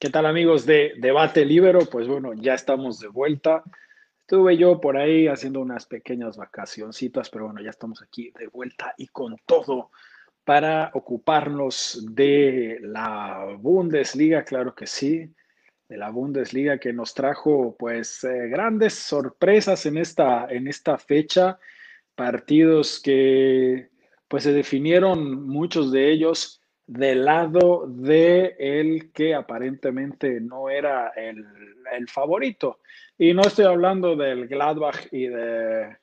¿Qué tal amigos de Debate Libero? Pues bueno, ya estamos de vuelta. Estuve yo por ahí haciendo unas pequeñas vacacioncitas, pero bueno, ya estamos aquí de vuelta y con todo para ocuparnos de la Bundesliga, claro que sí, de la Bundesliga que nos trajo pues eh, grandes sorpresas en esta, en esta fecha, partidos que pues se definieron muchos de ellos del lado de el que aparentemente no era el, favorito. Y no estoy hablando del Gladbach y del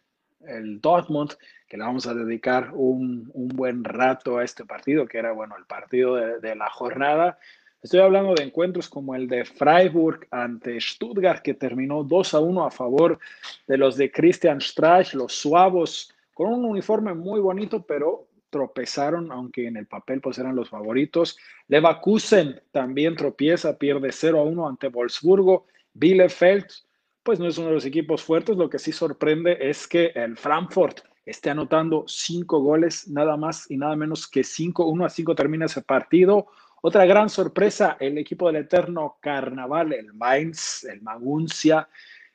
el Dortmund, que le vamos a dedicar un, buen rato a este partido, que era, bueno, el partido de, de, la jornada. Estoy hablando de encuentros como el de Freiburg ante Stuttgart, que terminó 2 a 1 a favor de los de Christian Streich, los suavos, con un uniforme muy bonito, pero tropezaron, aunque en el papel pues eran los favoritos. Leverkusen también tropieza, pierde 0 a 1 ante Wolfsburgo. Bielefeld, pues no es uno de los equipos fuertes. Lo que sí sorprende es que el Frankfurt esté anotando cinco goles, nada más y nada menos que 5, 1 a 5 termina ese partido. Otra gran sorpresa, el equipo del eterno carnaval, el Mainz, el Maguncia,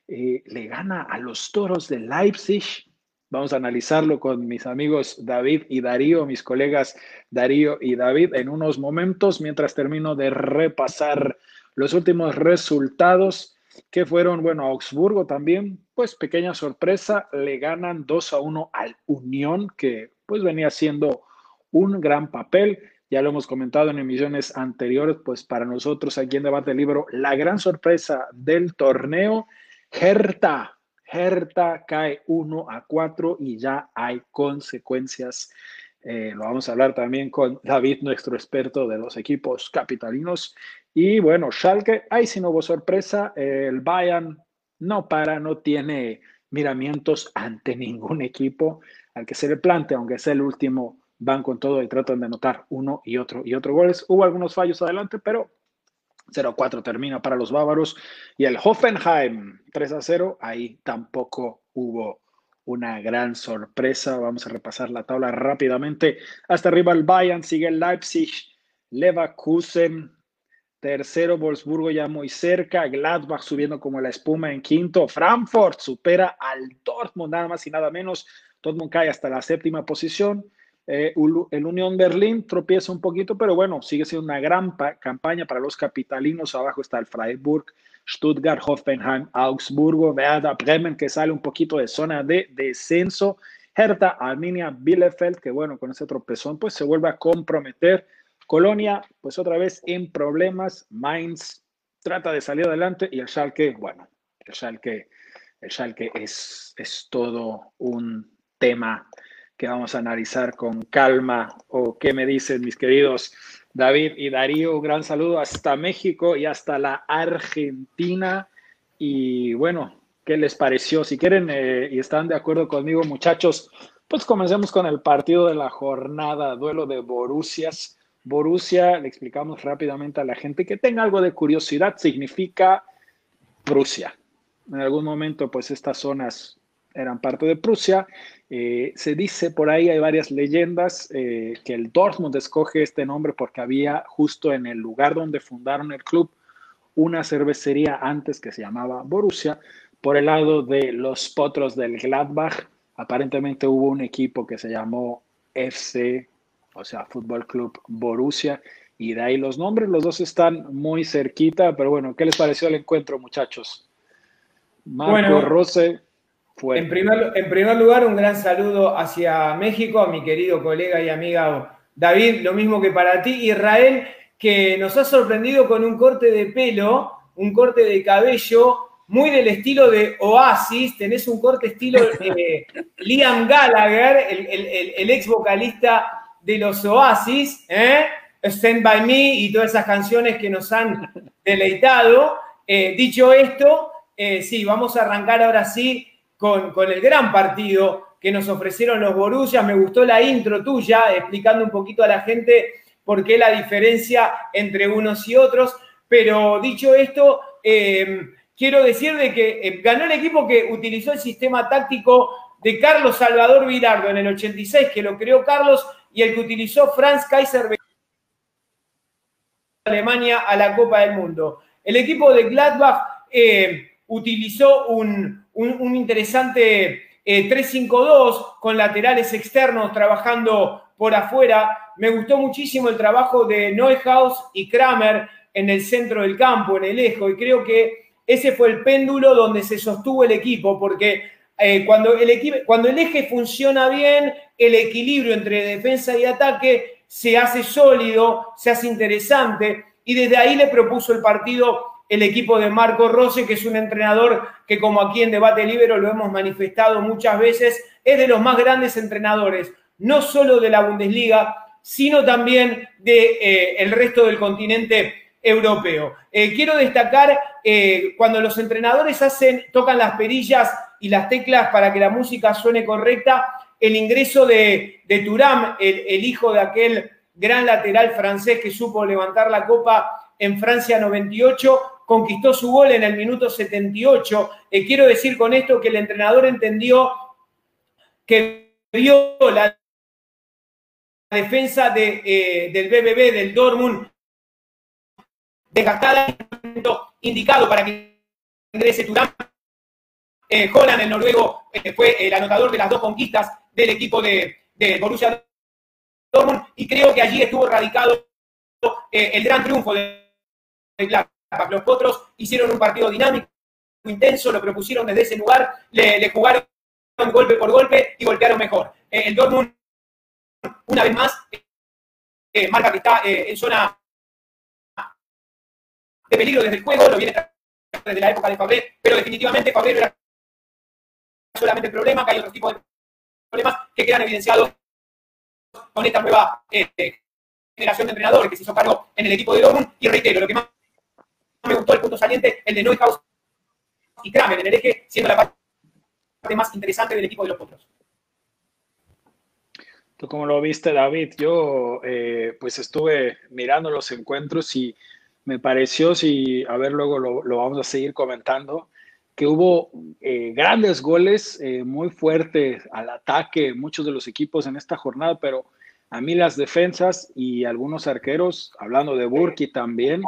eh, le gana a los toros de Leipzig Vamos a analizarlo con mis amigos David y Darío, mis colegas Darío y David, en unos momentos, mientras termino de repasar los últimos resultados que fueron, bueno, Augsburgo también, pues pequeña sorpresa, le ganan 2 a 1 al Unión, que pues venía siendo un gran papel. Ya lo hemos comentado en emisiones anteriores, pues para nosotros aquí en Debate Libro, la gran sorpresa del torneo, Hertha Hertha cae 1 a 4 y ya hay consecuencias. Eh, lo vamos a hablar también con David, nuestro experto de los equipos capitalinos. Y bueno, Schalke, ahí sí no hubo sorpresa. El Bayern no para, no tiene miramientos ante ningún equipo al que se le plante, aunque sea el último, van con todo y tratan de anotar uno y otro y otro goles. Hubo algunos fallos adelante, pero 0-4 termina para los bávaros. Y el Hoffenheim 3-0, ahí tampoco hubo una gran sorpresa. Vamos a repasar la tabla rápidamente. Hasta arriba el Bayern, sigue el Leipzig, Leverkusen, tercero Wolfsburgo ya muy cerca, Gladbach subiendo como la espuma en quinto, Frankfurt supera al Dortmund nada más y nada menos. Dortmund cae hasta la séptima posición. Eh, el Unión Berlín tropieza un poquito, pero bueno, sigue siendo una gran campaña para los capitalinos. Abajo está el Freiburg, Stuttgart, Hoffenheim, Augsburgo, Werder Bremen, que sale un poquito de zona de descenso. Hertha, Arminia, Bielefeld, que bueno, con ese tropezón, pues se vuelve a comprometer. Colonia, pues otra vez en problemas. Mainz trata de salir adelante y el Schalke, bueno, el Schalke, el Schalke es, es todo un tema que vamos a analizar con calma. ¿O qué me dicen mis queridos David y Darío? Un gran saludo hasta México y hasta la Argentina. Y bueno, ¿qué les pareció? Si quieren eh, y están de acuerdo conmigo, muchachos, pues comencemos con el partido de la jornada, duelo de Borussias. Borussia, le explicamos rápidamente a la gente que tenga algo de curiosidad, significa Prusia. En algún momento, pues estas zonas eran parte de Prusia. Eh, se dice por ahí, hay varias leyendas, eh, que el Dortmund escoge este nombre porque había justo en el lugar donde fundaron el club una cervecería antes que se llamaba Borussia. Por el lado de los potros del Gladbach, aparentemente hubo un equipo que se llamó FC, o sea, Fútbol Club Borussia, y de ahí los nombres, los dos están muy cerquita, pero bueno, ¿qué les pareció el encuentro, muchachos? Marco Rose en primer, en primer lugar, un gran saludo hacia México, a mi querido colega y amiga David, lo mismo que para ti, Israel, que nos ha sorprendido con un corte de pelo, un corte de cabello muy del estilo de Oasis, tenés un corte estilo eh, Liam Gallagher, el, ex vocalista de los Oasis, ¿eh? Stand By Me y todas esas canciones que nos han deleitado. Eh, dicho esto, sí, vamos a arrancar ahora sí con, el gran partido que nos ofrecieron los Borussias. Me gustó la intro tuya, explicando un poquito a la gente por qué la diferencia entre unos y otros. Pero dicho esto, eh, quiero decir de que eh, ganó el equipo que utilizó el sistema táctico de Carlos Salvador Virardo en el 86, que lo creó Carlos, y el que utilizó Franz Kaiser Alemania a la Copa del Mundo. El equipo de Gladbach eh, utilizó un, interesante 3-5-2 eh, con laterales externos trabajando por afuera. Me gustó muchísimo el trabajo de Neuhaus y Kramer en el centro del campo, en el eje, y creo que ese fue el péndulo donde se sostuvo el equipo, porque eh, cuando, el cuando el eje funciona bien, el equilibrio entre defensa y ataque se hace sólido, se hace interesante, y desde ahí le propuso el partido el equipo de Marco Rose, que es un entrenador que como aquí en Debate Libero lo hemos manifestado muchas veces, es de los más grandes entrenadores, no solo de la Bundesliga, sino también del de, eh, resto del continente europeo. Eh, quiero destacar eh, cuando los entrenadores tocan las perillas y las teclas para que la música suene correcta, el ingreso de, de Turam, el, hijo de aquel gran lateral francés que supo levantar la copa en Francia 98, conquistó su gol en el minuto 78. Eh, quiero decir con esto que el entrenador entendió que vio la defensa de, del BBB, del Dortmund, desgastada en el momento indicado para que ingrese Turán. Eh, el noruego, eh, fue el anotador de las dos conquistas del equipo de, de Borussia Dortmund y creo que allí estuvo radicado eh, el gran triunfo de, de Los potros hicieron un partido dinámico, intenso, lo propusieron desde ese lugar, le, jugaron golpe por golpe y golpearon mejor. Eh, el Dortmund, una vez más, marca que está en zona de peligro desde el juego, lo viene desde la época de Fabré, pero definitivamente Fabré era solamente el problema, que hay otros tipos de problemas que quedan evidenciados con esta nueva eh, generación de entrenadores que se hizo cargo en el equipo de Dortmund. Y reitero, lo que más me gustó el punto saliente, el de Neuhaus y Kramer en el eje, siendo la parte más interesante del equipo de los otros. ¿Tú cómo lo viste, David? Yo eh, pues estuve mirando los encuentros y me pareció, si, a ver, luego lo, vamos a seguir comentando, que hubo eh, grandes goles eh, muy fuertes al ataque, muchos de los equipos en esta jornada, pero a mí las defensas y algunos arqueros, hablando de Burki también,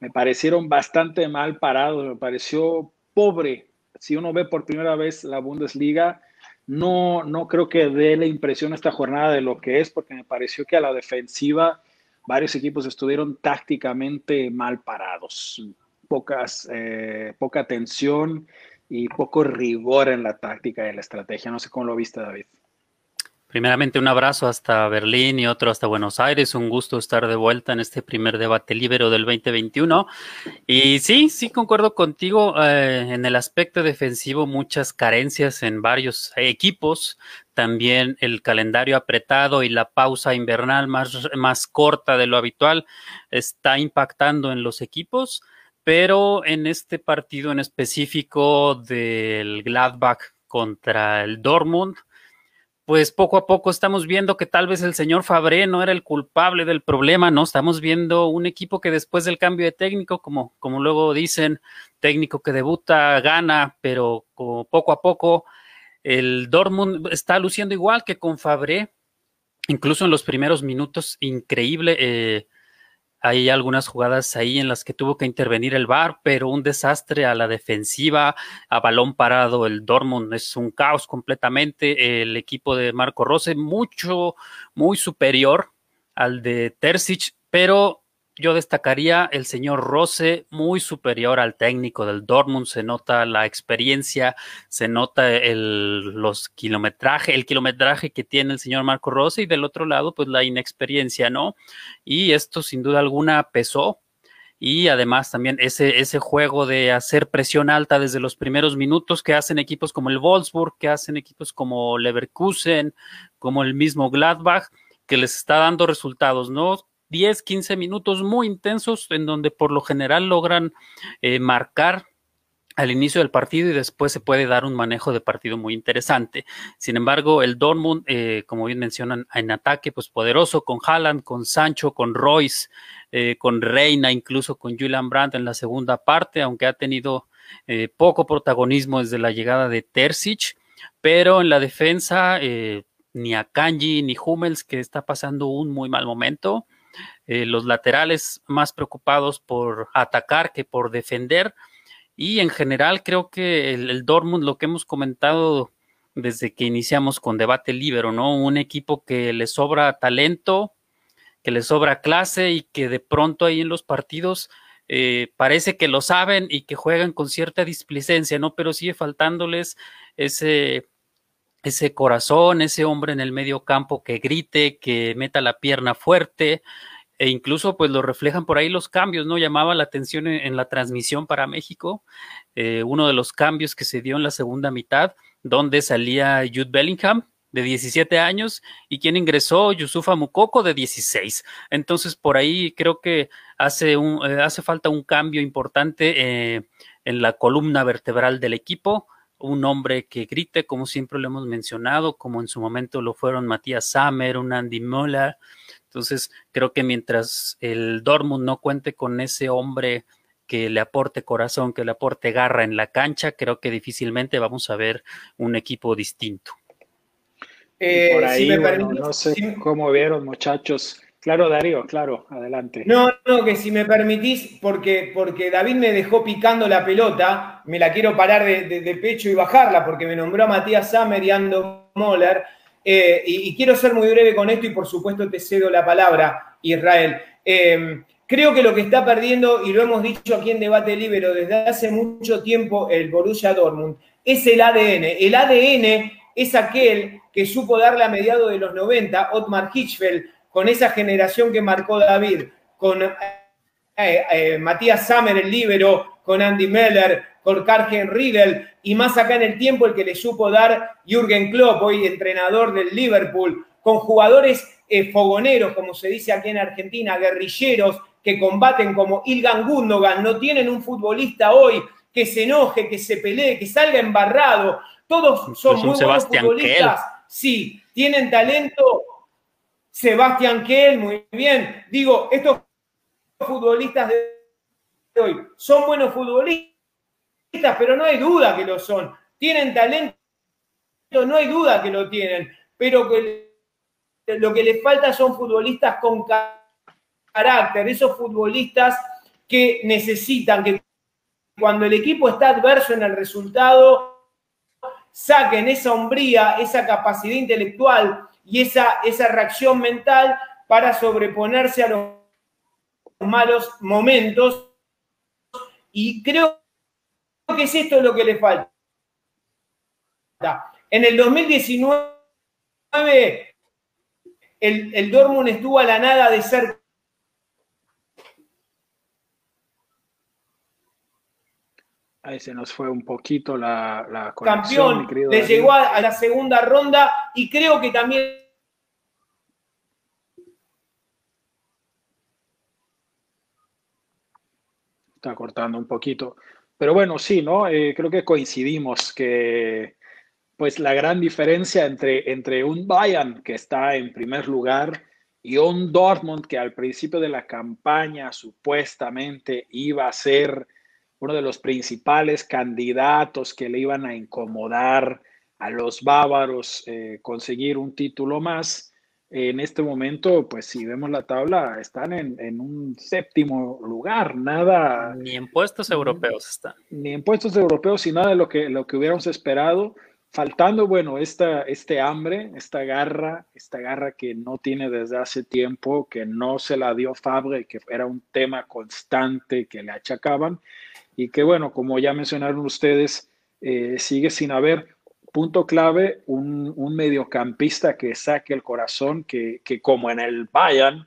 me parecieron bastante mal parados, me pareció pobre. Si uno ve por primera vez la Bundesliga, no, no creo que dé la impresión esta jornada de lo que es, porque me pareció que a la defensiva varios equipos estuvieron tácticamente mal parados, pocas, eh, poca tensión y poco rigor en la táctica y en la estrategia. No sé cómo lo viste, David. Primeramente un abrazo hasta Berlín y otro hasta Buenos Aires. Un gusto estar de vuelta en este primer debate libero del 2021. Y sí, sí concuerdo contigo eh, en el aspecto defensivo, muchas carencias en varios equipos. También el calendario apretado y la pausa invernal más, más corta de lo habitual está impactando en los equipos. Pero en este partido en específico del Gladbach contra el Dortmund, pues poco a poco estamos viendo que tal vez el señor Fabré no era el culpable del problema, ¿no? Estamos viendo un equipo que después del cambio de técnico, como, como luego dicen, técnico que debuta, gana, pero poco a poco el Dortmund está luciendo igual que con Fabré, incluso en los primeros minutos, increíble. Eh, hay algunas jugadas ahí en las que tuvo que intervenir el VAR, pero un desastre a la defensiva, a balón parado. El Dortmund es un caos completamente. El equipo de Marco Rose, mucho, muy superior al de Terzic, pero yo destacaría el señor Rose, muy superior al técnico del Dortmund, se nota la experiencia, se nota el, los kilometraje, el kilometraje que tiene el señor Marco Rose y del otro lado, pues la inexperiencia, ¿no? Y esto sin duda alguna pesó. Y además también ese, ese juego de hacer presión alta desde los primeros minutos que hacen equipos como el Wolfsburg, que hacen equipos como Leverkusen, como el mismo Gladbach, que les está dando resultados, ¿no? 10, 15 minutos muy intensos en donde por lo general logran eh, marcar al inicio del partido y después se puede dar un manejo de partido muy interesante. Sin embargo, el Dortmund, eh, como bien mencionan, en ataque, pues poderoso con Haaland, con Sancho, con Royce, eh, con Reina, incluso con Julian Brandt en la segunda parte, aunque ha tenido poco protagonismo desde la llegada de Terzic, pero en la defensa, ni a Kanji ni Hummels, que está pasando un muy mal momento, eh, los laterales más preocupados por atacar que por defender. Y en general creo que el, el Dortmund, lo que hemos comentado desde que iniciamos con debate libero, ¿no? Un equipo que le sobra talento, que le sobra clase y que de pronto ahí en los partidos eh, parece que lo saben y que juegan con cierta displicencia, ¿no? Pero sigue faltándoles ese, ese corazón, ese hombre en el medio campo que grite, que meta la pierna fuerte, e incluso pues lo reflejan por ahí los cambios, ¿no? Llamaba la atención en, la transmisión para México, eh, uno de los cambios que se dio en la segunda mitad, donde salía Jude Bellingham de 17 años y quien ingresó Yusufa Mukoko de 16. Entonces por ahí creo que hace, un, eh, hace falta un cambio importante eh, en la columna vertebral del equipo, un hombre que grite, como siempre lo hemos mencionado, como en su momento lo fueron Matías Sammer, un Andy Muller. Entonces creo que mientras el Dortmund no cuente con ese hombre que le aporte corazón, que le aporte garra en la cancha, creo que difícilmente vamos a ver un equipo distinto. Eh, por ahí, no sé cómo vieron, muchachos. Claro, Darío, claro, adelante. No, no, que si me permitís, porque, porque David me dejó picando la pelota, me la quiero parar de, pecho y bajarla, porque me nombró a Matías Sammer y Ando Moller, eh, y, quiero ser muy breve con esto y por supuesto te cedo la palabra, Israel. Eh, Creo que lo que está perdiendo, y lo hemos dicho aquí en Debate Libre desde hace mucho tiempo, el Borussia Dortmund, es el ADN. El ADN es aquel que supo darle a mediados de los 90 Otmar Hitchfeld, con esa generación que marcó David, con eh, eh, Matías Sammer, el líbero, con Andy Meller, con Kargen Riedel, y más acá en el tiempo el que le supo dar Jürgen Klopp, hoy entrenador del Liverpool, con jugadores eh, fogoneros, como se dice aquí en Argentina, guerrilleros, que combaten como Ilgan Gundogan, no tienen un futbolista hoy que se enoje, que se pelee, que salga embarrado. Todos son muy buenos futbolistas. Sí, tienen talento. Sebastián Kell, muy bien. Digo, estos futbolistas de hoy son buenos futbolistas, pero no hay duda que lo son. Tienen talento, no hay duda que lo tienen, pero lo que les falta son futbolistas con carácter, esos futbolistas que necesitan que cuando el equipo está adverso en el resultado, saquen esa hombría, esa capacidad intelectual y esa, esa reacción mental para sobreponerse a los malos momentos. Y creo que es esto lo que le falta. En el 2019, el, el Dortmund estuvo a la nada de ser Ahí se nos fue un poquito la, la conexión. Campeón, le llegó a, la segunda ronda y creo que también está cortando un poquito. Pero bueno, sí, ¿no? Eh, creo que coincidimos que pues la gran diferencia entre, entre un Bayern que está en primer lugar y un Dortmund que al principio de la campaña supuestamente iba a ser uno de los principales candidatos que le iban a incomodar a los bávaros eh, conseguir un título más. En este momento, pues si vemos la tabla, están en, un séptimo lugar, nada. Ni en puestos europeos están. Ni en puestos europeos y nada de lo que, lo que hubiéramos esperado. Faltando, bueno, esta, este hambre, esta garra, esta garra que no tiene desde hace tiempo, que no se la dio Fabre, que era un tema constante que le achacaban y que bueno, como ya mencionaron ustedes, eh, sigue sin haber punto clave, un, mediocampista que saque el corazón, que, como en el Bayern,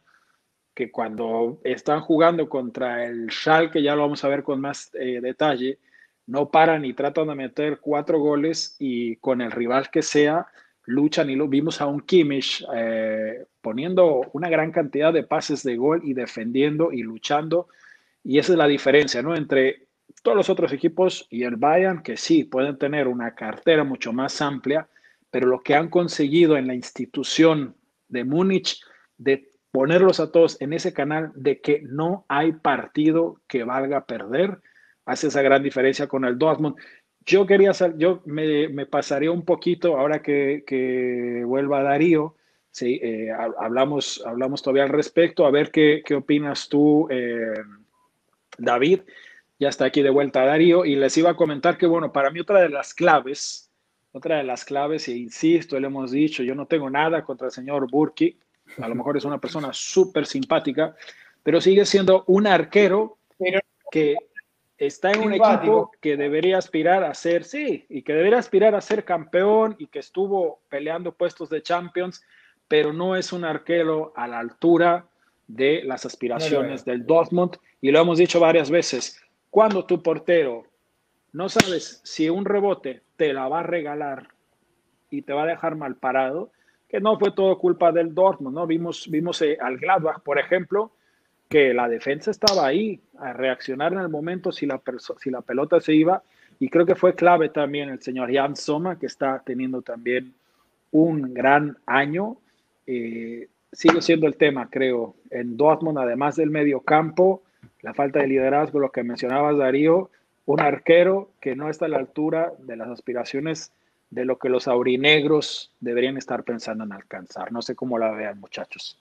que cuando están jugando contra el Schalke, ya lo vamos a ver con más eh, detalle, no paran y tratan de meter cuatro goles y con el rival que sea, luchan y lo vimos a un Kimmich eh, poniendo una gran cantidad de pases de gol y defendiendo y luchando. Y esa es la diferencia, ¿no? Entre todos los otros equipos y el Bayern, que sí, pueden tener una cartera mucho más amplia, pero lo que han conseguido en la institución de Múnich, de ponerlos a todos en ese canal de que no hay partido que valga perder, hace esa gran diferencia con el Dortmund. Yo quería, yo me, pasaría un poquito, ahora que, que vuelva Darío, Sí, eh, hablamos, hablamos todavía al respecto. A ver qué, qué opinas tú, eh, David. Ya está aquí de vuelta Darío y les iba a comentar que, bueno, para mí otra de las claves, otra de las claves, e insisto, le hemos dicho, yo no tengo nada contra el señor Burki, a lo mejor es una persona súper simpática, pero sigue siendo un arquero que está en un equipo que debería aspirar a ser, sí, y que debería aspirar a ser campeón y que estuvo peleando puestos de Champions pero no es un arquero a la altura de las aspiraciones del Dortmund. Y lo hemos dicho varias veces, cuando tu portero no sabes si un rebote te la va a regalar y te va a dejar mal parado, que no fue todo culpa del Dortmund, ¿no? Vimos, vimos eh, al Gladbach, por ejemplo, que la defensa estaba ahí a reaccionar en el momento si la, pelota se iba. Y creo que fue clave también el señor Jan Soma, que está teniendo también un gran año eh, sigue siendo el tema, creo, en Dortmund, además del medio campo, la falta de liderazgo, lo que mencionabas, Darío, un arquero que no está a la altura de las aspiraciones de lo que los aurinegros deberían estar pensando en alcanzar. No sé cómo la vean, muchachos.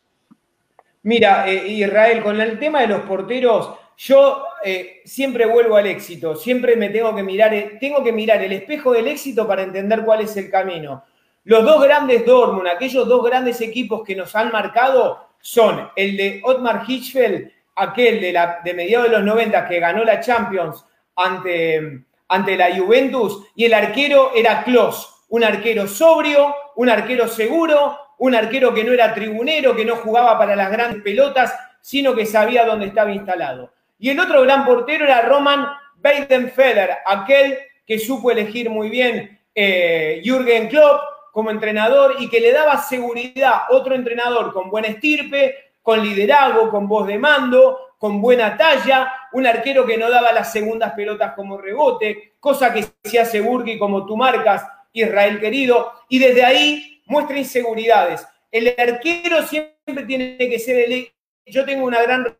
Mira, eh, Israel, con el tema de los porteros, yo eh, siempre vuelvo al éxito, siempre me tengo que mirar, tengo que mirar el espejo del éxito para entender cuál es el camino. Los dos grandes Dortmund, aquellos dos grandes equipos que nos han marcado, son el de Otmar Hitchfeld, aquel de, la, de mediados de los 90 que ganó la Champions ante, ante la Juventus, y el arquero era Klos, un arquero sobrio, un arquero seguro, un arquero que no era tribunero, que no jugaba para las grandes pelotas, sino que sabía dónde estaba instalado. Y el otro gran portero era Roman Weidenfeller, aquel que supo elegir muy bien eh, Jürgen Klopp, como entrenador y que le daba seguridad otro entrenador con buena estirpe, con liderazgo, con voz de mando, con buena talla, un arquero que no daba las segundas pelotas como rebote, cosa que se hace Burgi como tú marcas, Israel querido, y desde ahí muestra inseguridades. El arquero siempre tiene que ser el... Yo tengo una gran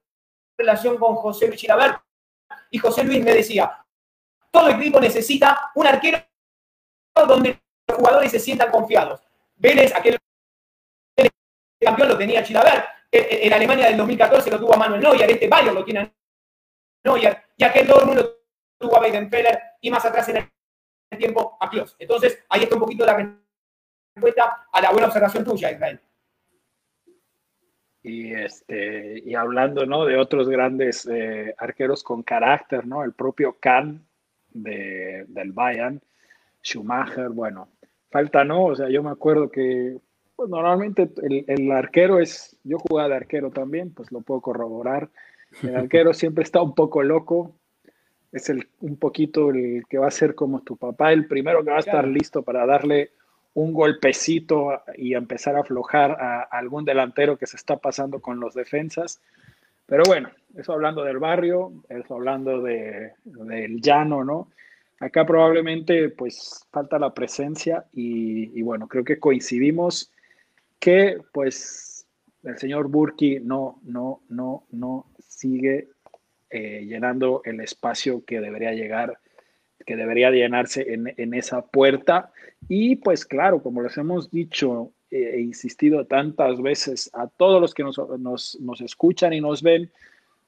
relación con José Luis Chilabert y José Luis me decía, todo equipo necesita un arquero donde jugadores se sientan confiados. Vélez, aquel campeón lo tenía Chilaver. En Alemania del 2014 lo tuvo a Manuel Neuer, este Bayern lo tiene a Neuer, y aquel Dortmund lo tuvo a Weidenfeller, y más atrás en el tiempo a Klos. Entonces, ahí está un poquito la respuesta a la buena observación tuya, Israel. Y, este, y hablando ¿no? de otros grandes eh, arqueros con carácter, ¿no? el propio Kahn de, del Bayern, Schumacher, bueno, falta no, o sea, yo me acuerdo que pues, normalmente el, arquero es, yo jugaba de arquero también, pues lo puedo corroborar, el arquero siempre está un poco loco, es el, un poquito el que va a ser como tu papá, el primero que va a estar listo para darle un golpecito y empezar a aflojar a, algún delantero que se está pasando con los defensas. Pero bueno, eso hablando del barrio, eso hablando de, del llano, ¿no? Acá probablemente pues falta la presencia y, bueno, creo que coincidimos que pues el señor Burki no, no, no, no sigue eh, llenando el espacio que debería llegar, que debería llenarse en, esa puerta. Y pues claro, como les hemos dicho e insistido tantas veces a todos los que nos, nos, nos escuchan y nos ven,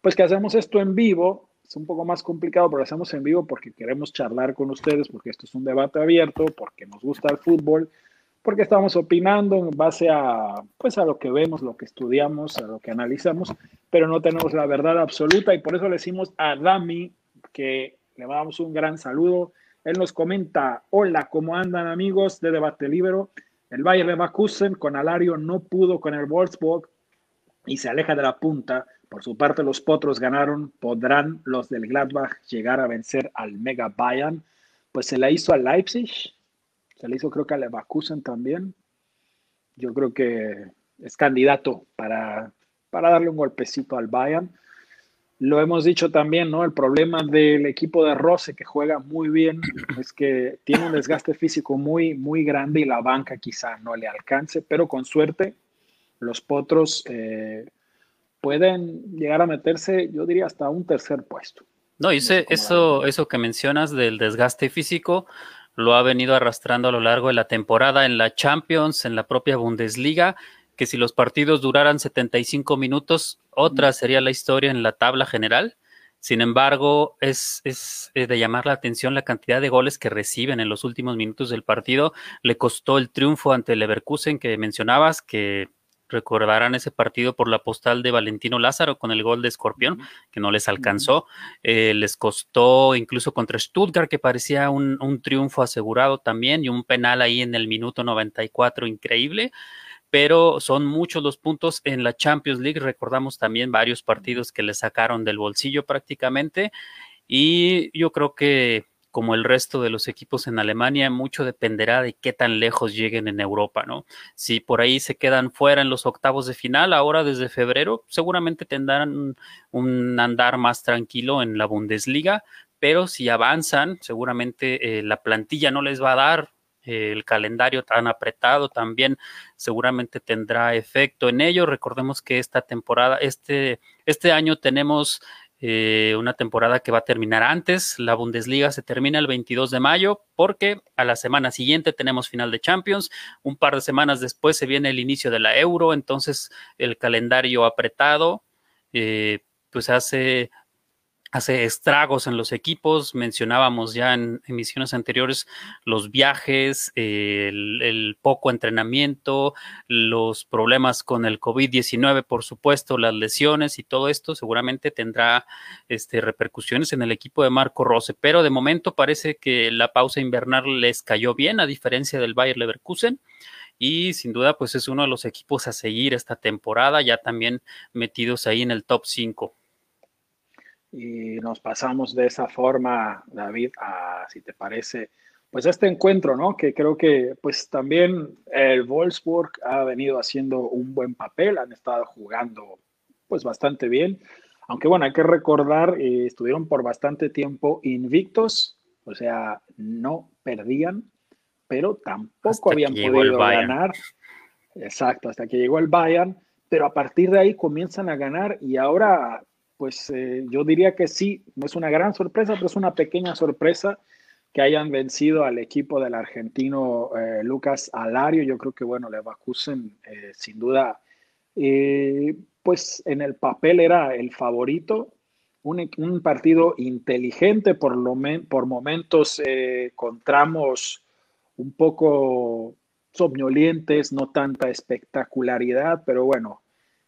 pues que hacemos esto en vivo es un poco más complicado, pero lo hacemos en vivo porque queremos charlar con ustedes, porque esto es un debate abierto, porque nos gusta el fútbol, porque estamos opinando en base a, pues, a lo que vemos, lo que estudiamos, a lo que analizamos, pero no tenemos la verdad absoluta y por eso le decimos a Dami que le damos un gran saludo. Él nos comenta, hola, ¿cómo andan amigos de Debate Libero? El Bayern Leverkusen con Alario no pudo con el Wolfsburg y se aleja de la punta por su parte, los Potros ganaron. ¿Podrán los del Gladbach llegar a vencer al Mega Bayern? Pues se la hizo al Leipzig, se le hizo creo que a Leverkusen también. Yo creo que es candidato para, para darle un golpecito al Bayern. Lo hemos dicho también, ¿no? El problema del equipo de Rose que juega muy bien es que tiene un desgaste físico muy, muy grande y la banca quizá no le alcance, pero con suerte los Potros eh, pueden llegar a meterse, yo diría, hasta un tercer puesto. No, y eso, eso que mencionas del desgaste físico lo ha venido arrastrando a lo largo de la temporada en la Champions, en la propia Bundesliga. que si los partidos duraran 75 minutos, otra sería la historia en la tabla general. Sin embargo, es, es, eh, de llamar la atención la cantidad de goles que reciben en los últimos minutos del partido. Le costó el triunfo ante el Leverkusen que mencionabas, que recordarán ese partido por la postal de Valentino Lázaro con el gol de Escorpión, que no les alcanzó. Eh, les costó incluso contra Stuttgart, que parecía un, un, triunfo asegurado también, y un penal ahí en el minuto 94 increíble pero son muchos los puntos en la Champions League. Recordamos también varios partidos que le sacaron del bolsillo prácticamente y yo creo que como el resto de los equipos en Alemania, mucho dependerá de qué tan lejos lleguen en Europa, ¿no? Si por ahí se quedan fuera en los octavos de final, ahora desde febrero, seguramente tendrán un andar más tranquilo en la Bundesliga, pero si avanzan, seguramente eh, la plantilla no les va a dar el calendario tan apretado también seguramente tendrá efecto en ello. Recordemos que esta temporada, este, este año tenemos eh, una temporada que va a terminar antes. La Bundesliga se termina el 22 de mayo porque a la semana siguiente tenemos final de Champions. Un par de semanas después se viene el inicio de la Euro, entonces el calendario apretado eh, pues hace hace estragos en los equipos. Mencionábamos ya en emisiones anteriores los viajes, el, poco entrenamiento, los problemas con el COVID-19, por supuesto, las lesiones y todo esto seguramente tendrá este, repercusiones en el equipo de Marco Rose. Pero de momento parece que la pausa invernal les cayó bien, a diferencia del Bayer Leverkusen y sin duda pues es uno de los equipos a seguir esta temporada, ya también metidos ahí en el top 5 y nos pasamos de esa forma, David, a, si te parece, pues este encuentro, ¿no? Que creo que pues también el Wolfsburg ha venido haciendo un buen papel, han estado jugando pues bastante bien, aunque bueno, hay que recordar, eh, estuvieron por bastante tiempo invictos, o sea, no perdían, pero tampoco habían podido ganar. Exacto, hasta que llegó el Bayern, pero a partir de ahí comienzan a ganar y ahora pues eh, yo diría que sí, no es una gran sorpresa, pero es una pequeña sorpresa que hayan vencido al equipo del argentino eh, Lucas Alario. Yo creo que, bueno, Leverkusen eh, sin duda, pues en el papel era el favorito. Un, un partido inteligente, por, lo por momentos con tramos un poco somnolientes, no tanta espectacularidad, pero bueno,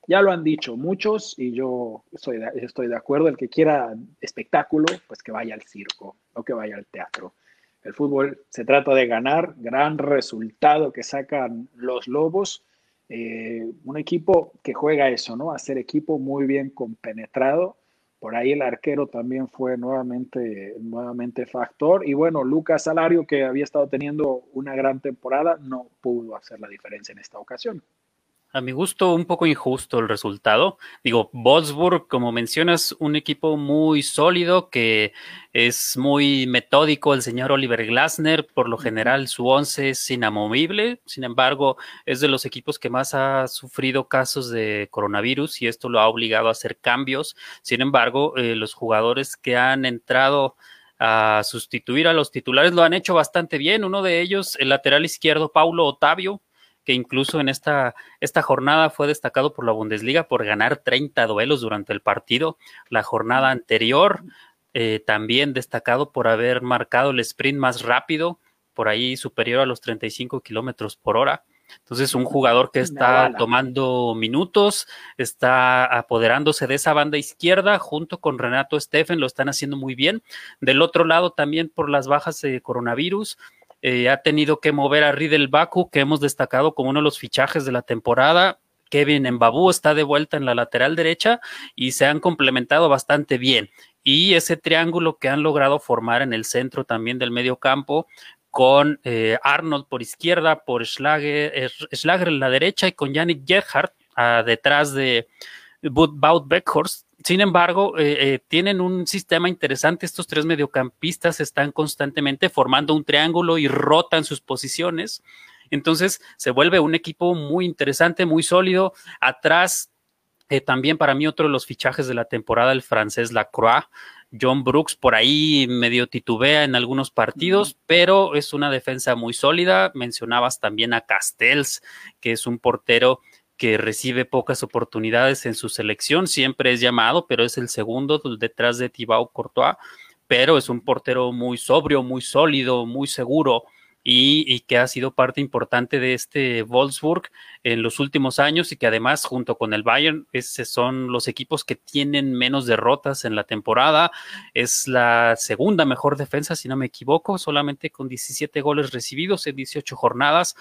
ya lo han dicho muchos y yo estoy de, acuerdo. El que quiera espectáculo, pues que vaya al circo, o que vaya al teatro. El fútbol se trata de ganar, gran resultado que sacan los Lobos. Eh, un equipo que juega eso, ¿no? Hacer equipo muy bien compenetrado. Por ahí el arquero también fue nuevamente, nuevamente factor. Y bueno, Lucas Salario, que había estado teniendo una gran temporada, no pudo hacer la diferencia en esta ocasión. A mi gusto, un poco injusto el resultado. Digo, Wolfsburg, como mencionas, un equipo muy sólido que es muy metódico. El señor Oliver Glasner, por lo general, su once es inamovible. Sin embargo, es de los equipos que más ha sufrido casos de coronavirus y esto lo ha obligado a hacer cambios. Sin embargo, eh, los jugadores que han entrado a sustituir a los titulares lo han hecho bastante bien. Uno de ellos, el lateral izquierdo, Paulo Otavio, que incluso en esta, esta jornada fue destacado por la Bundesliga por ganar 30 duelos durante el partido. La jornada anterior eh, también destacado por haber marcado el sprint más rápido, por ahí superior a los 35 kilómetros por hora. Entonces, un jugador que está tomando minutos, está apoderándose de esa banda izquierda junto con Renato Steffen, lo están haciendo muy bien. Del otro lado, también por las bajas de coronavirus, eh, ha tenido que mover a Riddle Baku, que hemos destacado como uno de los fichajes de la temporada. Kevin Mbabu está de vuelta en la lateral derecha y se han complementado bastante bien. Y ese triángulo que han logrado formar en el centro también del medio campo, con eh, Arnold por izquierda, por Schlager, Schlager en la derecha y con Yannick Gerhardt ah, detrás de Wout Beckhorst, sin embargo, eh, eh, tienen un sistema interesante. Estos tres mediocampistas están constantemente formando un triángulo y rotan sus posiciones. Entonces se vuelve un equipo muy interesante, muy sólido. Atrás, eh, también para mí otro de los fichajes de la temporada, el francés Lacroix. John Brooks por ahí medio titubea en algunos partidos, pero es una defensa muy sólida. Mencionabas también a Castells, que es un portero que recibe pocas oportunidades en su selección, siempre es llamado, pero es el segundo detrás de Thibaut Courtois, pero es un portero muy sobrio, muy sólido, muy seguro. Y, que ha sido parte importante de este Wolfsburg en los últimos años y que además junto con el Bayern son los equipos que tienen menos derrotas en la temporada. Es la segunda mejor defensa, si no me equivoco, solamente con 17 goles recibidos en 18 jornadas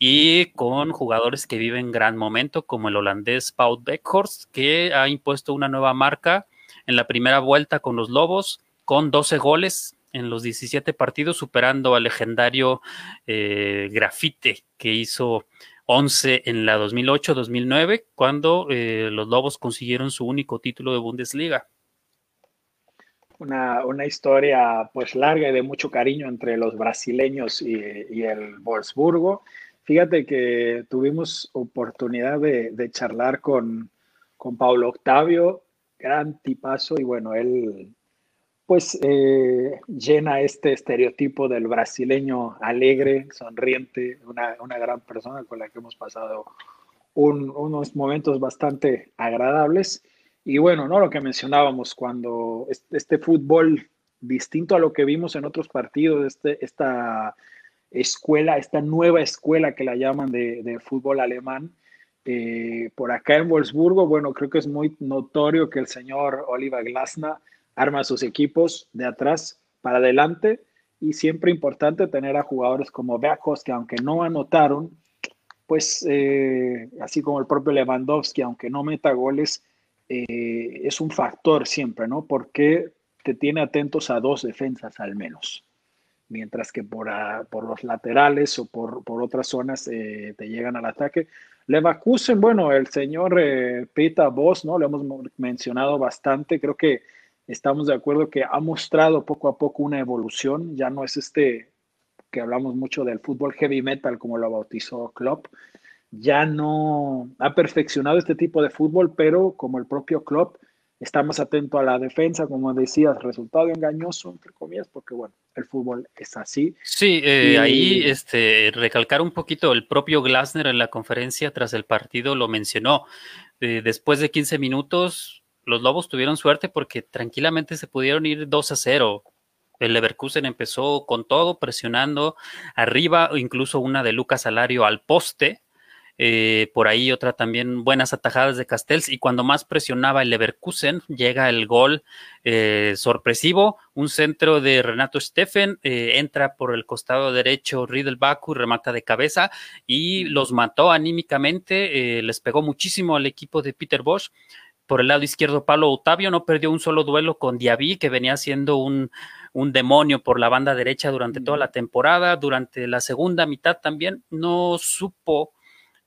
y con jugadores que viven gran momento, como el holandés Paul Beckhorst, que ha impuesto una nueva marca en la primera vuelta con los Lobos, con 12 goles en los 17 partidos, superando al legendario eh, Grafite, que hizo 11 en la 2008-2009, cuando eh, los Lobos consiguieron su único título de Bundesliga. Una, una, historia pues larga y de mucho cariño entre los brasileños y, y el Wolfsburgo. Fíjate que tuvimos oportunidad de, charlar con, con Paulo Octavio, gran tipazo, y bueno, él pues eh, llena este estereotipo del brasileño alegre, sonriente, una, gran persona con la que hemos pasado unos momentos bastante agradables. Y bueno, ¿no? Lo que mencionábamos cuando este, fútbol distinto a lo que vimos en otros partidos, este, esta escuela, esta nueva escuela que la llaman de, fútbol alemán. Eh, por acá en Wolfsburgo, bueno, creo que es muy notorio que el señor Oliver Glasner arma sus equipos de atrás para adelante y siempre importante tener a jugadores como Beacos que aunque no anotaron, pues eh, así como el propio Lewandowski, aunque no meta goles, eh, es un factor siempre, ¿no? Porque te tiene atentos a dos defensas al menos mientras que por, por los laterales o por, por otras zonas eh, te llegan al ataque. Leverkusen, bueno, el señor eh, Peter Voss, ¿no? Lo hemos mencionado bastante, creo que estamos de acuerdo que ha mostrado poco a poco una evolución, ya no es este que hablamos mucho del fútbol heavy metal como lo bautizó Klopp, ya no ha perfeccionado este tipo de fútbol, pero como el propio Klopp, está más atento a la defensa, como decías, resultado engañoso, entre comillas, porque bueno, el fútbol es así. Sí, eh, ahí este, recalcar un poquito, el propio Glasner en la conferencia tras el partido lo mencionó. Eh, después de 15 minutos, los Lobos tuvieron suerte porque tranquilamente se pudieron ir 2 a 0. El Leverkusen empezó con todo, presionando arriba, incluso una de Lucas Alario al poste eh, por ahí otra también buenas atajadas de Castells y cuando más presionaba el Leverkusen llega el gol eh, sorpresivo, un centro de Renato Steffen, eh, entra por el costado derecho Riedel Baku, remata de cabeza y los mató anímicamente, les pegó muchísimo al equipo de Peter Bosch. Por el lado izquierdo, Pablo Otavio no perdió un solo duelo con Diaby, que venía siendo un, un demonio por la banda derecha durante toda la temporada. Durante la segunda mitad también no supo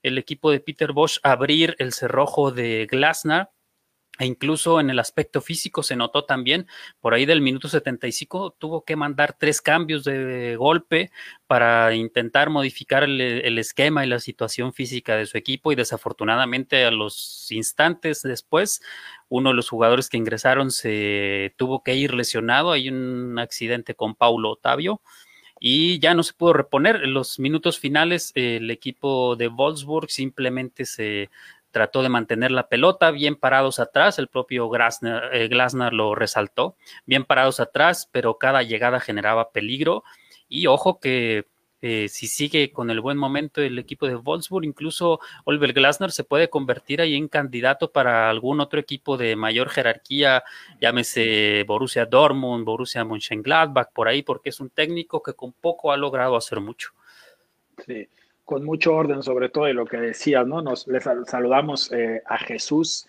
el equipo de Peter Bosch abrir el cerrojo de Glasner. E incluso en el aspecto físico se notó también, por ahí del minuto 75 tuvo que mandar tres cambios de golpe para intentar modificar el, esquema y la situación física de su equipo y desafortunadamente a los instantes después uno de los jugadores que ingresaron se tuvo que ir lesionado, hay un accidente con Paulo Otavio y ya no se pudo reponer. En los minutos finales, el equipo de Wolfsburg simplemente se trató de mantener la pelota bien parados atrás, el propio eh, Glasner, lo resaltó, bien parados atrás, pero cada llegada generaba peligro. Y ojo que eh, si sigue con el buen momento el equipo de Wolfsburg, incluso Oliver Glasner se puede convertir ahí en candidato para algún otro equipo de mayor jerarquía, llámese Borussia Dortmund, Borussia Mönchengladbach, por ahí, porque es un técnico que con poco ha logrado hacer mucho. Sí, con mucho orden sobre todo y lo que decías, ¿no? Nos les saludamos eh, a Jesús,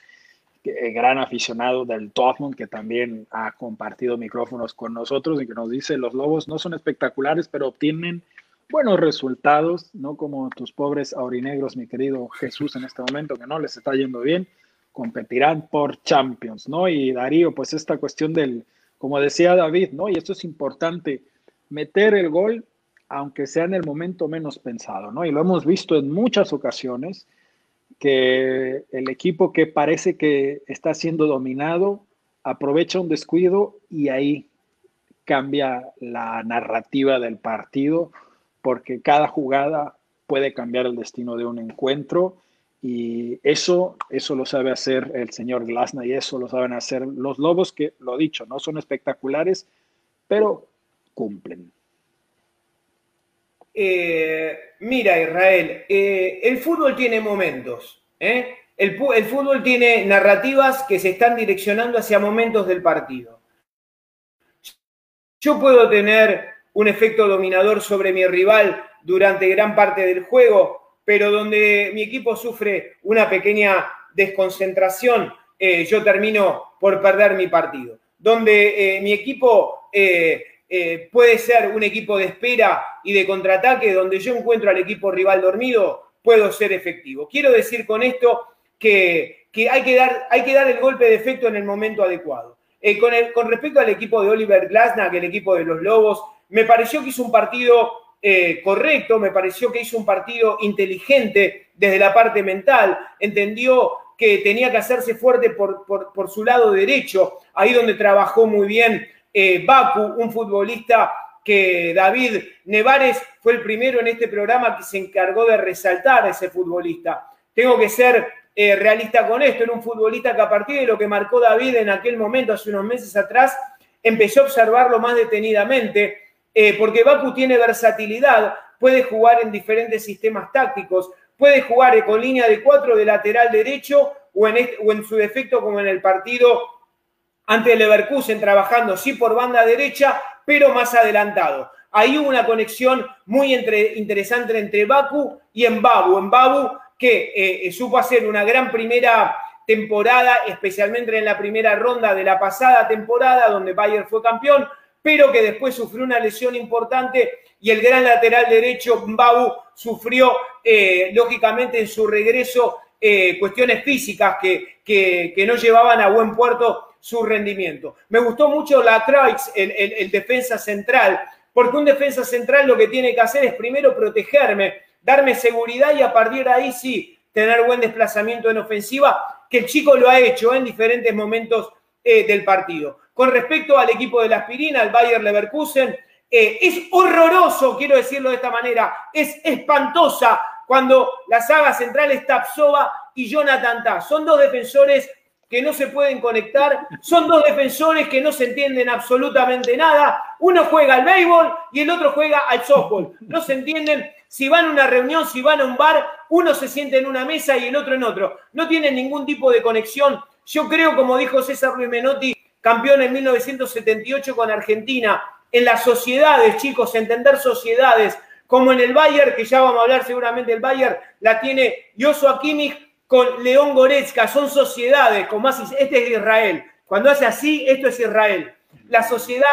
eh, gran aficionado del Dortmund, que también ha compartido micrófonos con nosotros y que nos dice, los Lobos no son espectaculares, pero obtienen buenos resultados, no como tus pobres aurinegros, mi querido Jesús, en este momento, que no les está yendo bien, competirán por Champions, ¿no? Y Darío, pues esta cuestión del, como decía David, ¿no? Y esto es importante, meter el gol, aunque sea en el momento menos pensado, ¿no? Y lo hemos visto en muchas ocasiones, que el equipo que parece que está siendo dominado aprovecha un descuido y ahí cambia la narrativa del partido porque cada jugada puede cambiar el destino de un encuentro Y eso, eso lo sabe hacer el señor Glasna y eso lo saben hacer los Lobos, que lo dicho, no son espectaculares, pero cumplen. Eh, mira, Israel, eh, el fútbol tiene momentos. ¿eh? El, el, fútbol tiene narrativas que se están direccionando hacia momentos del partido. Yo puedo tener un efecto dominador sobre mi rival durante gran parte del juego, pero donde mi equipo sufre una pequeña desconcentración, yo termino por perder mi partido. Donde mi equipo eh, puede ser un equipo de espera y de contraataque donde yo encuentro al equipo rival dormido, puedo ser efectivo. Quiero decir con esto que, hay, que dar, el golpe de efecto en el momento adecuado. Eh, con, respecto al equipo de Oliver Glasner, que el equipo de los Lobos, me pareció que hizo un partido eh, correcto, me pareció que hizo un partido inteligente desde la parte mental, entendió que tenía que hacerse fuerte por su lado derecho, ahí donde trabajó muy bien eh, Baku, un futbolista que David Nevares fue el primero en este programa que se encargó de resaltar a ese futbolista. Tengo que ser eh, realista con esto, era un futbolista que a partir de lo que marcó David en aquel momento, hace unos meses atrás, empezó a observarlo más detenidamente, eh, porque Baku tiene versatilidad, puede jugar en diferentes sistemas tácticos, puede jugar con línea de cuatro de lateral derecho o en su defecto como en el partido ante el Leverkusen trabajando sí por banda derecha, pero más adelantado. Ahí hubo una conexión muy interesante entre Baku y Mbabu. Mbabu que eh, supo hacer una gran primera temporada, especialmente en la primera ronda de la pasada temporada, donde Bayern fue campeón, pero que después sufrió una lesión importante y el gran lateral derecho, Mbabu, sufrió, eh, lógicamente, en su regreso eh, cuestiones físicas que, que no llevaban a buen puerto su rendimiento. Me gustó mucho la Croix, el, defensa central, porque un defensa central lo que tiene que hacer es primero protegerme, darme seguridad y a partir de ahí sí tener buen desplazamiento en ofensiva, que el chico lo ha hecho en diferentes momentos eh, del partido. Con respecto al equipo de la aspirina, al Bayer Leverkusen, eh, es horroroso, quiero decirlo de esta manera, es espantosa cuando la saga central es Tapsova y Jonathan Ta. Son dos defensores que no se pueden conectar, son dos defensores que no se entienden absolutamente nada, uno juega al béisbol y el otro juega al softball, no se entienden. Si van a una reunión, si van a un bar, uno se siente en una mesa y el otro en otro, no tienen ningún tipo de conexión. Yo creo, como dijo César Ruiz Menotti, campeón en 1978 con Argentina, en las sociedades, chicos, entender sociedades, como en el Bayern, que ya vamos a hablar seguramente del Bayern, la tiene Yoso Kimmich, con León Goretzka, son sociedades, como más, este es Israel. Cuando hace así, esto es Israel. La sociedad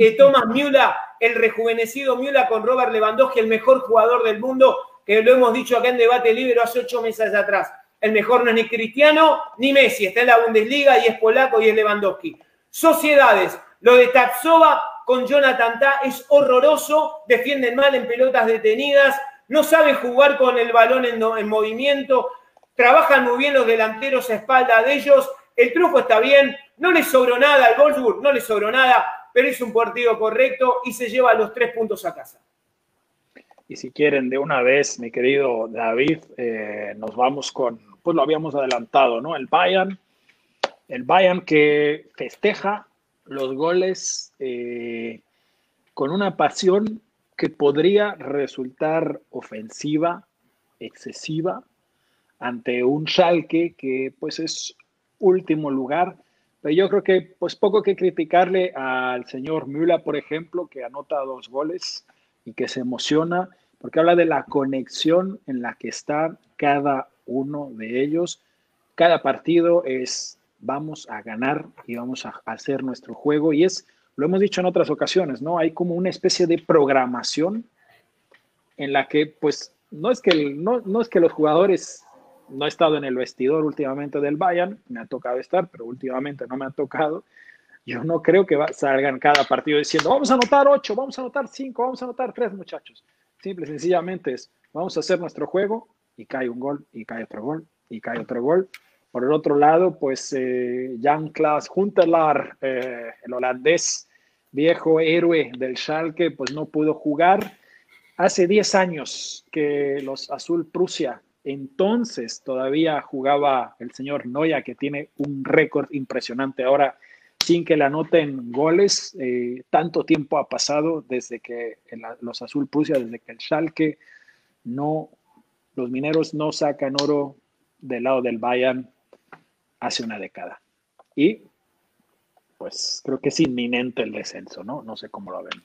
eh, Thomas Müller, el rejuvenecido Müller con Robert Lewandowski, el mejor jugador del mundo, que lo hemos dicho acá en debate libre hace ocho meses atrás. El mejor no es ni Cristiano ni Messi, está en la Bundesliga y es polaco y es Lewandowski. Sociedades, lo de Tatsova con Jonathan Ta es horroroso, defienden mal en pelotas detenidas, no saben jugar con el balón en movimiento, trabajan muy bien los delanteros a espalda de ellos, el truco está bien, no le sobró nada al Wolfsburg, no le sobró nada, pero es un partido correcto y se lleva los tres puntos a casa. Y si quieren, de una vez, mi querido David, eh, nos vamos con, pues lo habíamos adelantado, ¿no? El Bayern, el Bayern que festeja los goles eh, con una pasión que podría resultar ofensiva, excesiva, ante un Schalke que pues es último lugar. Pero yo creo que pues poco que criticarle al señor Müller, por ejemplo, que anota dos goles y que se emociona porque habla de la conexión en la que está cada uno de ellos. Cada partido es vamos a ganar y vamos a hacer nuestro juego y es, lo hemos dicho en otras ocasiones, ¿no? Hay como una especie de programación en la que pues no es que, no, no es que los jugadores no he estado en el vestidor últimamente del Bayern, me ha tocado estar, pero últimamente no me ha tocado. Yo no creo que salgan cada partido diciendo, vamos a anotar ocho, vamos a anotar cinco, vamos a anotar tres, muchachos. Simple, sencillamente es, vamos a hacer nuestro juego y cae un gol, y cae otro gol, y cae otro gol. Por el otro lado, pues eh, Jan Klaas Huntelaar, eh, el holandés, viejo héroe del Schalke, pues no pudo jugar. Hace 10 años que los Azul Prusia entonces todavía jugaba el señor Noya, que tiene un récord impresionante ahora sin que le anoten goles. Eh, tanto tiempo ha pasado desde que los Azul Prusia, desde que el Schalke no, los mineros no sacan oro del lado del Bayern hace una década. Y pues creo que es inminente el descenso, ¿no? No sé cómo lo ven.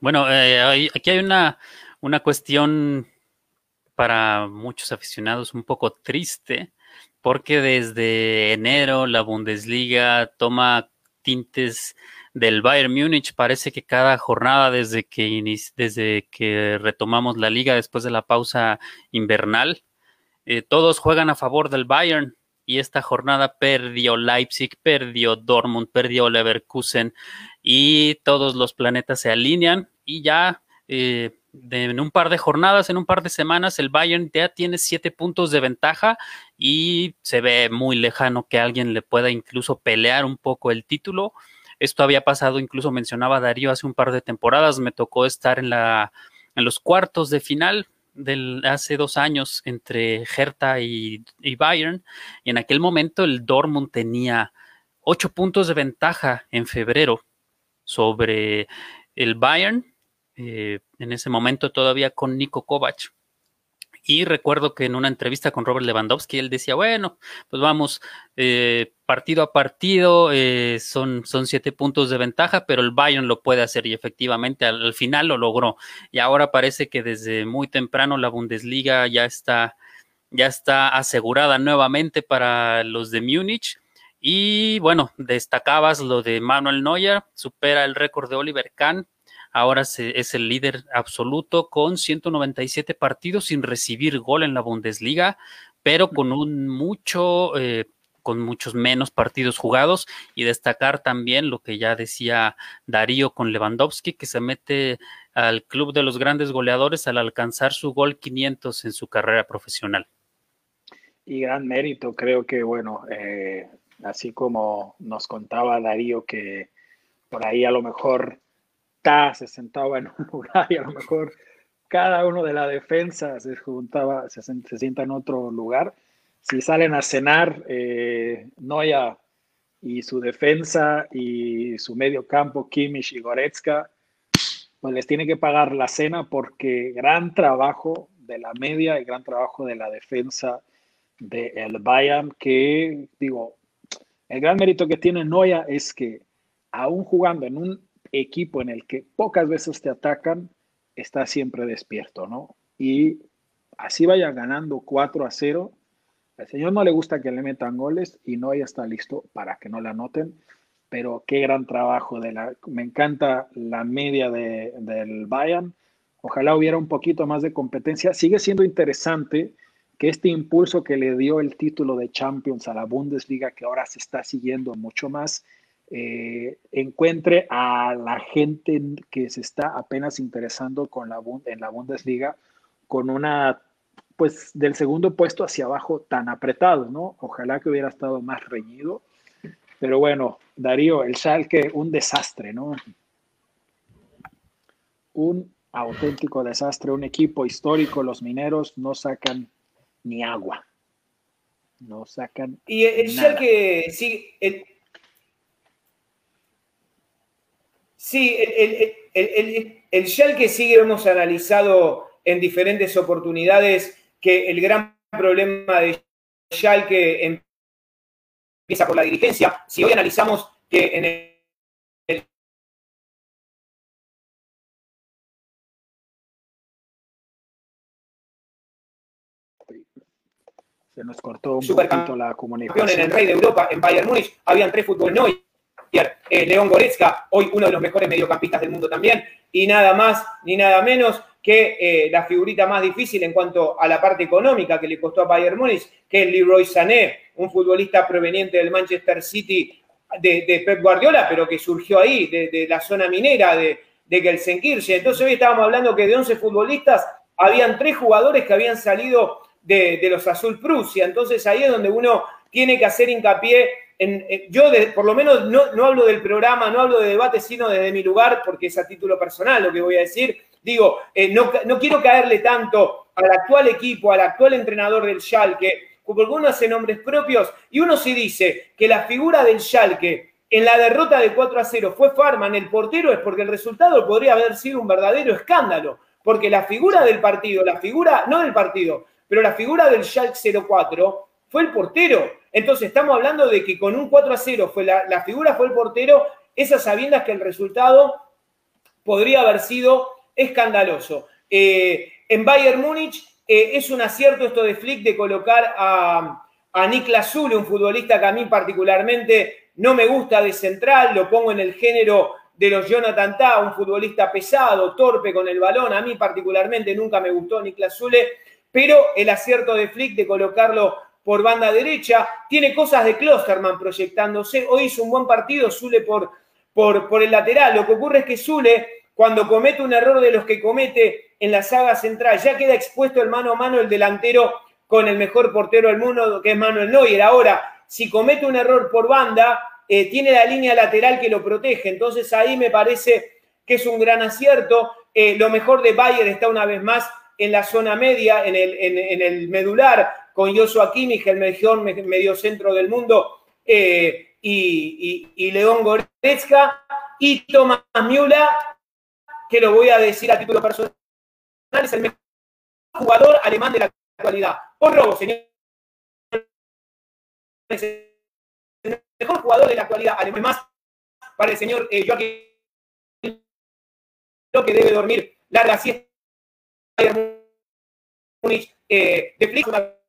Bueno, eh, aquí hay una, una cuestión para muchos aficionados un poco triste, porque desde enero la Bundesliga toma tintes del Bayern Múnich. Parece que cada jornada desde que, desde que retomamos la liga después de la pausa invernal, eh, todos juegan a favor del Bayern. Y esta jornada perdió Leipzig, perdió Dortmund, perdió Leverkusen y todos los planetas se alinean y ya eh, en un par de jornadas, en un par de semanas, el Bayern ya tiene siete puntos de ventaja y se ve muy lejano que alguien le pueda incluso pelear un poco el título. Esto había pasado, incluso mencionaba Darío hace un par de temporadas, me tocó estar en, la, en los cuartos de final del, hace dos años entre Hertha y, y Bayern, y en aquel momento el Dortmund tenía ocho puntos de ventaja en febrero sobre el Bayern eh, en ese momento todavía con Nico Kovac. Y recuerdo que en una entrevista con Robert Lewandowski, él decía, bueno, pues vamos, eh, partido a partido, eh, son, son siete puntos de ventaja, pero el Bayern lo puede hacer y efectivamente al, final lo logró. Y ahora parece que desde muy temprano la Bundesliga ya está, ya está asegurada nuevamente para los de Múnich. Y bueno, destacabas lo de Manuel Neuer, supera el récord de Oliver Kahn Ahora es el líder absoluto con 197 partidos sin recibir gol en la Bundesliga, pero con un mucho, eh, con muchos menos partidos jugados y destacar también lo que ya decía Darío con Lewandowski, que se mete al club de los grandes goleadores al alcanzar su gol 500 en su carrera profesional. Y gran mérito, creo que, bueno, eh, así como nos contaba Darío que por ahí a lo mejor se sentaba en un lugar y a lo mejor cada uno de la defensa se juntaba, se, sienta en otro lugar. Si salen a cenar, eh, Noya y su defensa y su medio campo, Kimmich y Goretzka, pues les tiene que pagar la cena porque gran trabajo de la media y gran trabajo de la defensa del el Bayern, que digo, el gran mérito que tiene Noya es que aún jugando en un equipo en el que pocas veces te atacan, está siempre despierto, ¿no? Y así vaya ganando 4 a 0. Al señor no le gusta que le metan goles y no ya está listo para que no le anoten. Pero qué gran trabajo de la. Me encanta la media de, del Bayern. Ojalá hubiera un poquito más de competencia. Sigue siendo interesante que este impulso que le dio el título de Champions a la Bundesliga, que ahora se está siguiendo mucho más, eh, encuentre a la gente que se está apenas interesando con la, en la Bundesliga con una, pues del segundo puesto hacia abajo tan apretado, ¿no? Ojalá que hubiera estado más reñido. Pero bueno, Darío, el Schalke, un desastre, ¿no? Un auténtico desastre, un equipo histórico, los mineros no sacan ni agua. No sacan. Y el Schalke, sí, el, Sí, el, el, el, Schalke sigue, hemos analizado en diferentes oportunidades que el gran problema de Schalke empieza por la dirigencia. Si hoy analizamos que en el se nos cortó un poquito la comunicación. En el Rey de Europa, en Bayern Múnich, habían tres fútbol hoy eh, León Goretzka, hoy uno de los mejores mediocampistas del mundo también, y nada más ni nada menos que eh, la figurita más difícil en cuanto a la parte económica que le costó a Bayern Múnich, que es Leroy Sané, un futbolista proveniente del Manchester City de, Pep Guardiola, pero que surgió ahí, de, la zona minera de, de Gelsenkirchen. Entonces hoy estábamos hablando que de 11 futbolistas habían tres jugadores que habían salido de, los Azul Prusia. Entonces ahí es donde uno tiene que hacer hincapié yo por lo menos no, hablo del programa, no hablo de debate, sino desde mi lugar, porque es a título personal lo que voy a decir. Digo, eh, no, no, quiero caerle tanto al actual equipo, al actual entrenador del Schalke, porque uno hace nombres propios y uno sí dice que la figura del Schalke en la derrota de 4 a 0 fue Farman el portero, es porque el resultado podría haber sido un verdadero escándalo. Porque la figura del partido, la figura, no del partido, pero la figura del Schalke 04 fue el portero. Entonces estamos hablando de que con un 4 a 0 fue la, figura fue el portero, esas sabiendas que el resultado podría haber sido escandaloso. Eh, en Bayern Múnich eh, es un acierto esto de Flick de colocar a, a Niklas Zule, un futbolista que a mí particularmente no me gusta de central, lo pongo en el género de los Jonathan Ta, un futbolista pesado, torpe con el balón. A mí particularmente nunca me gustó Niklas Zule, pero el acierto de Flick de colocarlo por banda derecha, tiene cosas de Klosterman proyectándose. Hoy hizo un buen partido Zule por, por, por el lateral. Lo que ocurre es que Zule, cuando comete un error de los que comete en la saga central, ya queda expuesto el mano a mano el delantero con el mejor portero del mundo, que es Manuel Neuer. Ahora, si comete un error por banda, eh, tiene la línea lateral que lo protege. Entonces ahí me parece que es un gran acierto. Eh, lo mejor de Bayern está una vez más en la zona media, en el, en, el medular, con Joshua Kimmich, el mejor medio centro del mundo, eh, y, León Goretzka, y Tomás Miula, que lo voy a decir a título personal, es el mejor jugador alemán de la actualidad. Por robo, señor el mejor jugador de la actualidad, además para el señor eh, Joaquín lo que debe dormir larga siesta eh, de Flix.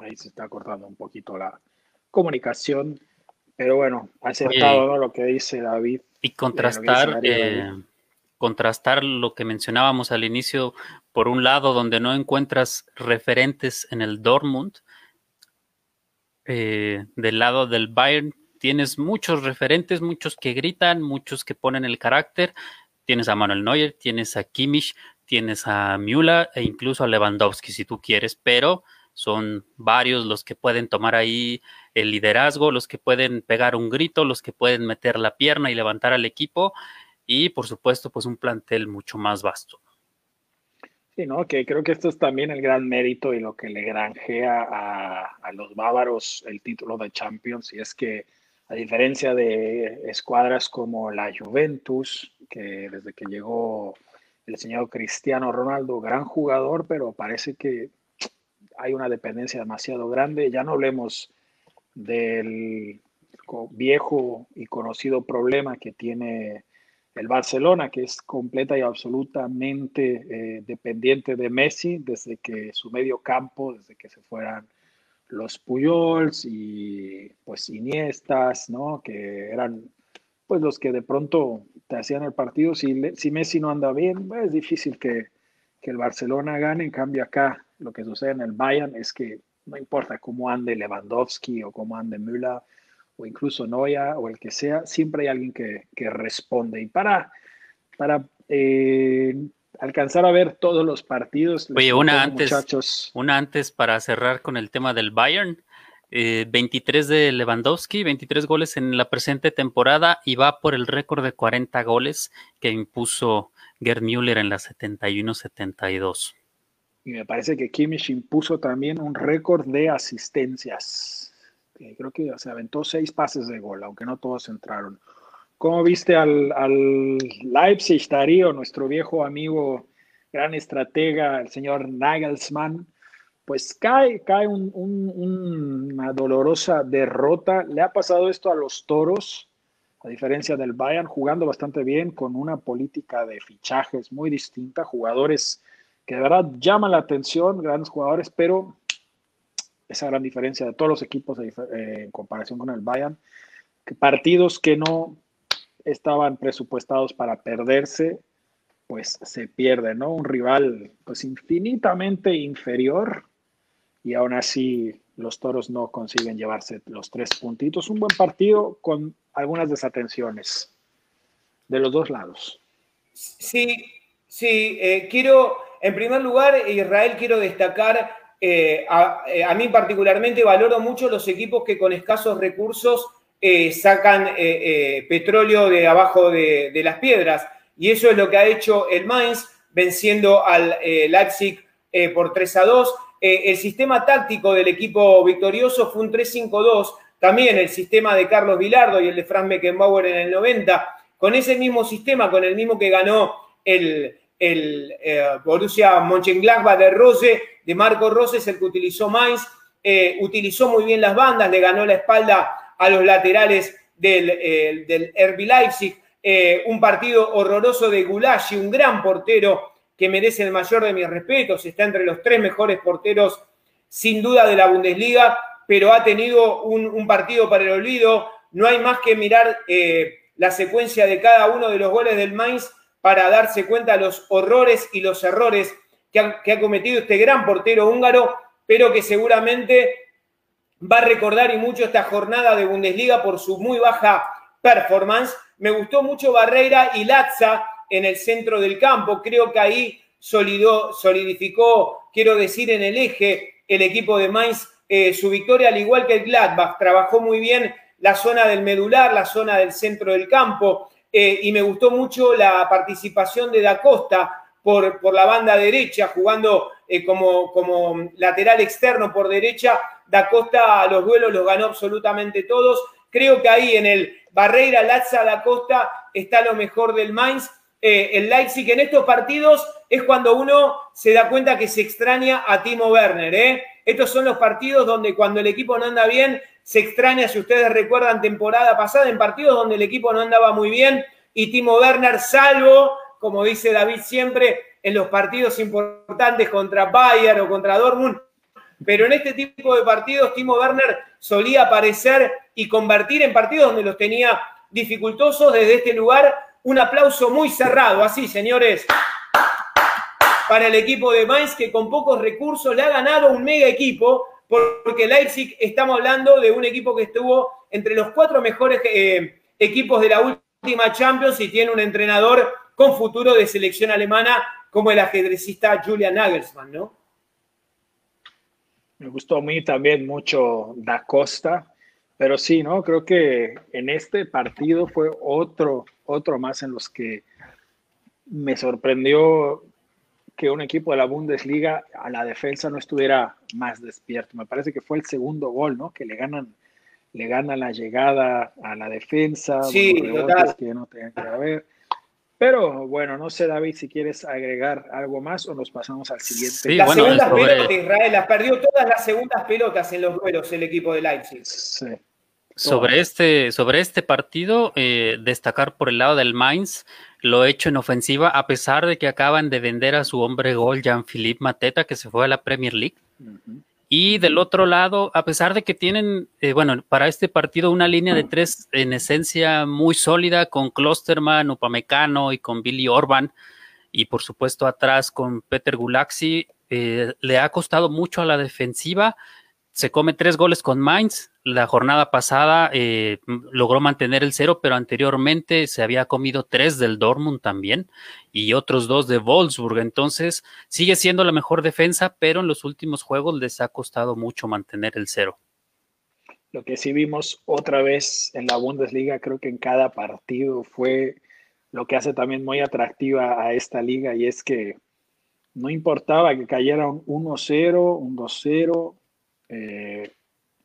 Ahí se está cortando un poquito la comunicación, pero bueno, ha acertado lo que dice David. Y contrastar, eh, contrastar lo que mencionábamos al inicio, por un lado, donde no encuentras referentes en el Dortmund, eh, del lado del Bayern tienes muchos referentes, muchos que gritan, muchos que ponen el carácter. Tienes a Manuel Neuer, tienes a Kimmich, tienes a Müller e incluso a Lewandowski si tú quieres, pero son varios los que pueden tomar ahí el liderazgo, los que pueden pegar un grito, los que pueden meter la pierna y levantar al equipo y por supuesto pues un plantel mucho más vasto. Sí, ¿no? Que creo que esto es también el gran mérito y lo que le granjea a, los bávaros el título de Champions, y es que a diferencia de escuadras como la Juventus, que desde que llegó el señor Cristiano Ronaldo, gran jugador, pero parece que hay una dependencia demasiado grande. Ya no hablemos del viejo y conocido problema que tiene el Barcelona, que es completa y absolutamente eh, dependiente de Messi desde que su medio campo, desde que se fueran los Puyols y pues Iniestas, ¿no? Que eran pues los que de pronto te hacían el partido. Si, si Messi no anda bien, es difícil que, que, el Barcelona gane. En cambio acá lo que sucede en el Bayern es que no importa cómo ande Lewandowski o cómo ande Müller, o incluso Noia o el que sea, siempre hay alguien que, responde. Y para, para eh, alcanzar a ver todos los partidos. Oye, una antes, una antes para cerrar con el tema del Bayern. 23 eh, de Lewandowski, 23 goles en la presente temporada y va por el récord de 40 goles que impuso Gerd Müller en la 71-72. Y me parece que Kimmich impuso también un récord de asistencias creo que se aventó seis pases de gol, aunque no todos entraron. ¿Cómo viste al, Leipzig, Darío, nuestro viejo amigo, gran estratega, el señor Nagelsmann? Pues cae, cae una dolorosa derrota. Le ha pasado esto a los toros, a diferencia del Bayern, jugando bastante bien, con una política de fichajes muy distinta, jugadores que de verdad llaman la atención, grandes jugadores, pero esa gran diferencia de todos los equipos eh, en comparación con el Bayern, que partidos que no estaban presupuestados para perderse, pues se pierden, ¿no? Un rival pues infinitamente inferior y aún así los toros no consiguen llevarse los tres puntitos. Un buen partido con algunas desatenciones de los dos lados. Sí, sí, eh, quiero, en primer lugar, Israel, quiero destacar eh, eh, a, mí particularmente valoro mucho los equipos que con escasos recursos eh, sacan petróleo de abajo de, las piedras. Y eso es lo que ha hecho el Mainz, venciendo al Leipzig por 3 a 2. el sistema táctico del equipo victorioso fue un 3-5-2. También el sistema de Carlos Vilardo y el de Frank Beckenbauer en el 90. Con ese mismo sistema, con el mismo que ganó el, el eh, Borussia Mönchengladbach de Rose, de Marco Rose, el que utilizó Mainz, eh, utilizó muy bien las bandas, le ganó la espalda a los laterales del, eh, del RB Leipzig, un partido horroroso de Gulagi, un gran portero que merece el mayor de mis respetos, está entre los tres mejores porteros sin duda de la Bundesliga, pero ha tenido un, un partido para el olvido, no hay más que mirar la secuencia de cada uno de los goles del Mainz para darse cuenta de los horrores y los errores que ha, cometido este gran portero húngaro, pero que seguramente va a recordar y mucho esta jornada de Bundesliga por su muy baja performance. Me gustó mucho Barreira y Latza en el centro del campo. Creo que ahí solidificó, quiero decir, en el eje el equipo de Mainz eh, su victoria, al igual que el Gladbach. Trabajó muy bien la zona del medular, la zona del centro del campo. Eh, y me gustó mucho la participación de Da Costa por, por la banda derecha, jugando eh, como, como lateral externo por derecha. Da Costa los duelos los ganó absolutamente todos. Creo que ahí en el Barreira, Lazza, Da Costa está lo mejor del Mainz. Eh, el Leipzig en estos partidos es cuando uno se da cuenta que se extraña a Timo Werner. Estos son los partidos donde cuando el equipo no anda bien, se extraña, si ustedes recuerdan, temporada pasada, en partidos donde el equipo no andaba muy bien y Timo Werner, salvo, como dice David siempre, en los partidos importantes contra Bayern o contra Dortmund. Pero en este tipo de partidos, Timo Werner solía aparecer y convertir en partidos donde los tenía dificultosos. Desde este lugar, un aplauso muy cerrado, así, señores, para el equipo de Mainz, que con pocos recursos le ha ganado un mega equipo porque Leipzig estamos hablando de un equipo que estuvo entre los cuatro mejores eh, equipos de la última Champions y tiene un entrenador con futuro de selección alemana como el ajedrecista Julian Nagelsmann, ¿no? Me gustó a mí también mucho Da Costa, pero sí, ¿no? Creo que en este partido fue otro, otro más en los que me sorprendió que un equipo de la Bundesliga a la defensa no estuviera más despierto. Me parece que fue el segundo gol, ¿no? Que le ganan, le ganan la llegada a la defensa, sí, que no tenían que haber. Pero bueno, no sé, David, si quieres agregar algo más o nos pasamos al siguiente. Sí, las segundas pelotas de Israel, las perdió todas las segundas pelotas en los duelos el equipo de Leipzig. Sí. Sobre este, sobre este partido, eh, destacar por el lado del Mainz lo hecho en ofensiva, a pesar de que acaban de vender a su hombre gol, Jean-Philippe Mateta, que se fue a la Premier League. Y del otro lado, a pesar de que tienen, eh, bueno, para este partido una línea de tres en esencia muy sólida con Klosterman, Upamecano y con Billy Orban, y por supuesto atrás con Peter Gulaxi, eh, le ha costado mucho a la defensiva se come tres goles con Mainz. La jornada pasada eh, logró mantener el cero, pero anteriormente se había comido tres del Dortmund también y otros dos de Wolfsburg. Entonces sigue siendo la mejor defensa, pero en los últimos juegos les ha costado mucho mantener el cero. Lo que sí vimos otra vez en la Bundesliga, creo que en cada partido fue lo que hace también muy atractiva a esta liga y es que no importaba que cayera un 1-0, un 2-0, eh,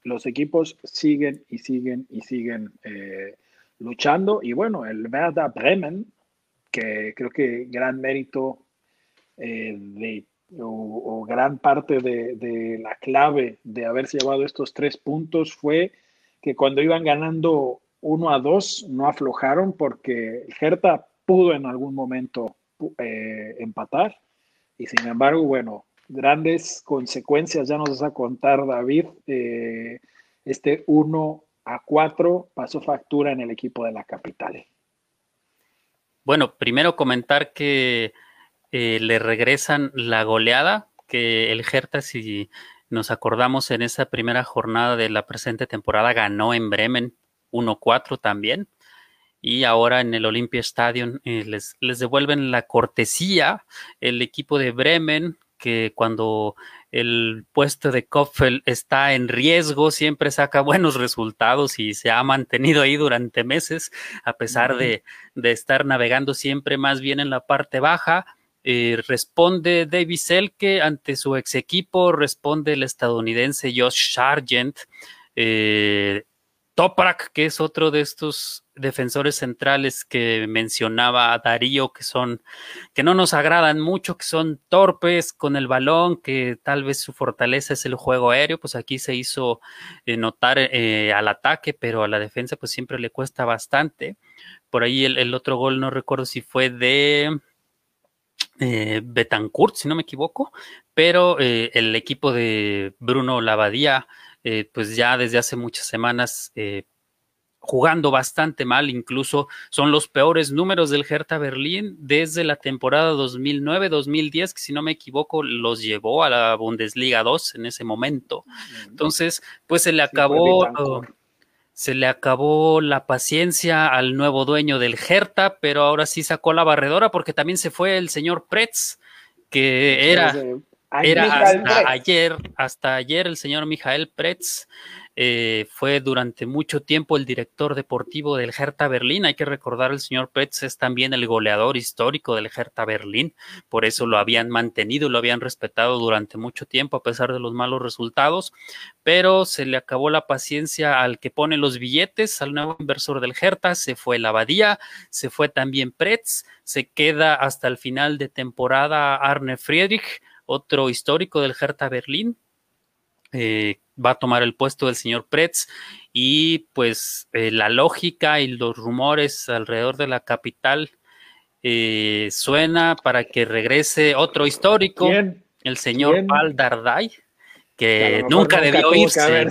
los equipos siguen y siguen y siguen eh, luchando. Y bueno, el Werder Bremen, que creo que gran mérito eh, de, o, gran parte de, la clave de haberse llevado estos tres puntos fue que cuando iban ganando 1 a 2 no aflojaron porque Hertha pudo en algún momento empatar. Y sin embargo, bueno, grandes consecuencias, ya nos vas a contar David, eh, este 1 a 4 pasó factura en el equipo de la capital. Bueno, primero comentar que eh, le regresan la goleada, que el Hertha, si nos acordamos en esa primera jornada de la presente temporada, ganó en Bremen 1-4 también. Y ahora en el Olympia Stadium eh, les, les devuelven la cortesía el equipo de Bremen, que cuando el puesto de Kopfel está en riesgo, siempre saca buenos resultados y se ha mantenido ahí durante meses, a pesar de, estar navegando siempre más bien en la parte baja. Eh, responde David Selke ante su ex equipo, responde el estadounidense Josh Sargent. Eh, Toprak, que es otro de estos defensores centrales que mencionaba Darío, que son, que no nos agradan mucho, que son torpes con el balón, que tal vez su fortaleza es el juego aéreo, pues aquí se hizo eh, notar eh, al ataque, pero a la defensa pues siempre le cuesta bastante. Por ahí el, otro gol, no recuerdo si fue de eh, Betancourt, si no me equivoco, pero el equipo de Bruno Lavadía pues ya desde hace muchas semanas eh, jugando bastante mal, incluso son los peores números del Hertha Berlín desde la temporada 2009-2010, que si no me equivoco los llevó a la Bundesliga 2 en ese momento. Entonces, pues se le acabó... Se le acabó la paciencia al nuevo dueño del Hertha, pero ahora sí sacó la barredora porque también se fue el señor Pretz, que era, era hasta ayer, hasta ayer el señor Mijael Pretz eh, fue durante mucho tiempo el director deportivo del Hertha Berlín. Hay que recordar, el señor Pretz es también el goleador histórico del Hertha Berlín. Por eso lo habían mantenido, lo habían respetado durante mucho tiempo, a pesar de los malos resultados. Pero se le acabó la paciencia al que pone los billetes, al nuevo inversor del Hertha. Se fue la Abadía, se fue también Pretz, se queda hasta el final de temporada Arne Friedrich otro histórico del Hertha Berlín. Eh, va a tomar el puesto del señor Pretz y pues eh, la lógica y los rumores alrededor de la capital eh, suena para que regrese otro histórico, el señor Paul Dardai, que, nunca debió irse.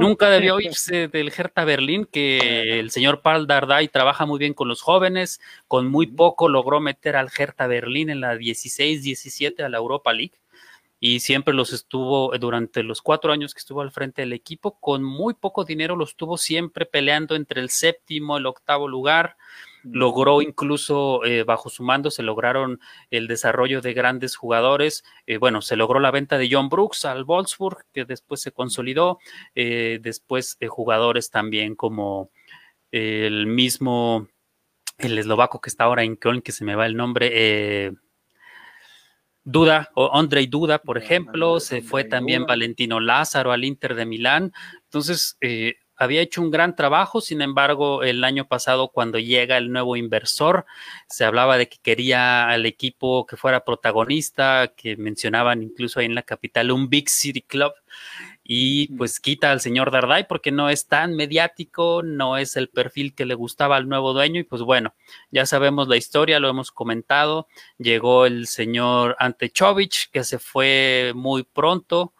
Nunca debió irse del Hertha Berlín, que el señor Paul Dardai trabaja muy bien con los jóvenes, con muy poco logró meter al Hertha Berlín en la 16-17 a la Europa League y siempre los estuvo durante los cuatro años que estuvo al frente del equipo, con muy poco dinero los estuvo siempre peleando entre el séptimo, el octavo lugar logró incluso eh, bajo su mando, se lograron el desarrollo de grandes jugadores. Eh, bueno, se logró la venta de John Brooks al Wolfsburg, que después se consolidó. Eh, después jugadores también como el mismo, el eslovaco que está ahora en Köln, que se me va el nombre. Duda, o Andrei Duda, por ejemplo, se fue también Valentino Lázaro al Inter de Milán. Entonces, había hecho un gran trabajo, sin embargo, el año pasado cuando llega el nuevo inversor, se hablaba de que quería al equipo que fuera protagonista, que mencionaban incluso ahí en la capital un Big City Club, y pues quita al señor Dardai porque no es tan mediático, no es el perfil que le gustaba al nuevo dueño, y pues bueno, ya sabemos la historia, lo hemos comentado, llegó el señor Ante Chovich, que se fue muy pronto,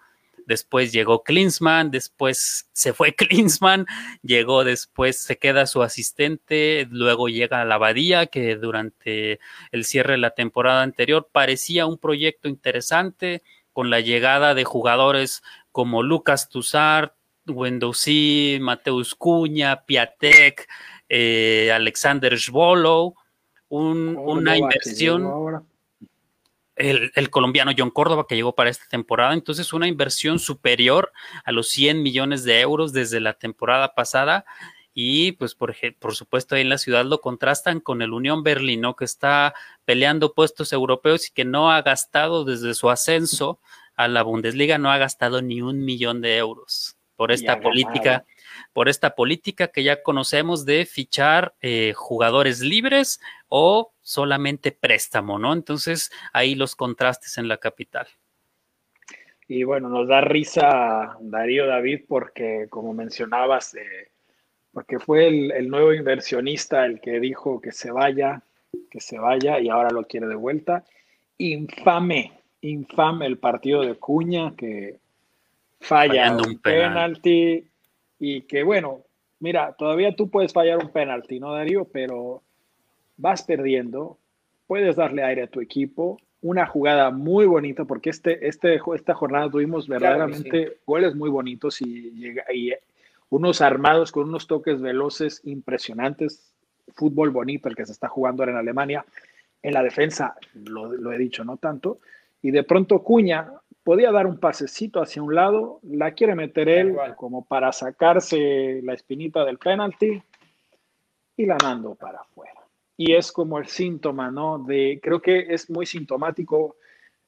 después llegó Klinsmann, después se fue Klinsmann, llegó después, se queda su asistente, luego llega la Abadía, que durante el cierre de la temporada anterior parecía un proyecto interesante, con la llegada de jugadores como Lucas Tussart, Wendosí, Mateus Cuña, Piatek, eh, Alexander Svolow, una inversión el, colombiano John Córdoba que llegó para esta temporada. Entonces, una inversión superior a los 100 millones de euros desde la temporada pasada. Y pues por, por supuesto ahí en la ciudad lo contrastan con el Unión Berlino que está peleando puestos europeos y que no ha gastado desde su ascenso a la Bundesliga, no ha gastado ni un millón de euros por esta política por esta política que ya conocemos de fichar eh, jugadores libres o solamente préstamo, ¿no? Entonces, ahí los contrastes en la capital. Y bueno, nos da risa Darío David porque, como mencionabas, eh, porque fue el, nuevo inversionista el que dijo que se vaya, que se vaya y ahora lo quiere de vuelta. Infame, infame el partido de Cuña que falla un penalti y que bueno, mira, todavía tú puedes fallar un penalti, ¿no, Darío? Pero vas perdiendo, puedes darle aire a tu equipo, una jugada muy bonita, porque este, este, esta jornada tuvimos verdaderamente goles muy bonitos y, y unos armados con unos toques veloces impresionantes, fútbol bonito el que se está jugando ahora en Alemania. En la defensa, lo, lo he dicho, no tanto. y de pronto Cuña podía dar un pasecito hacia un lado, la quiere meter él como para sacarse la espinita del penalti y la mando para afuera. Y es como el síntoma, ¿no? De, creo que es muy sintomático,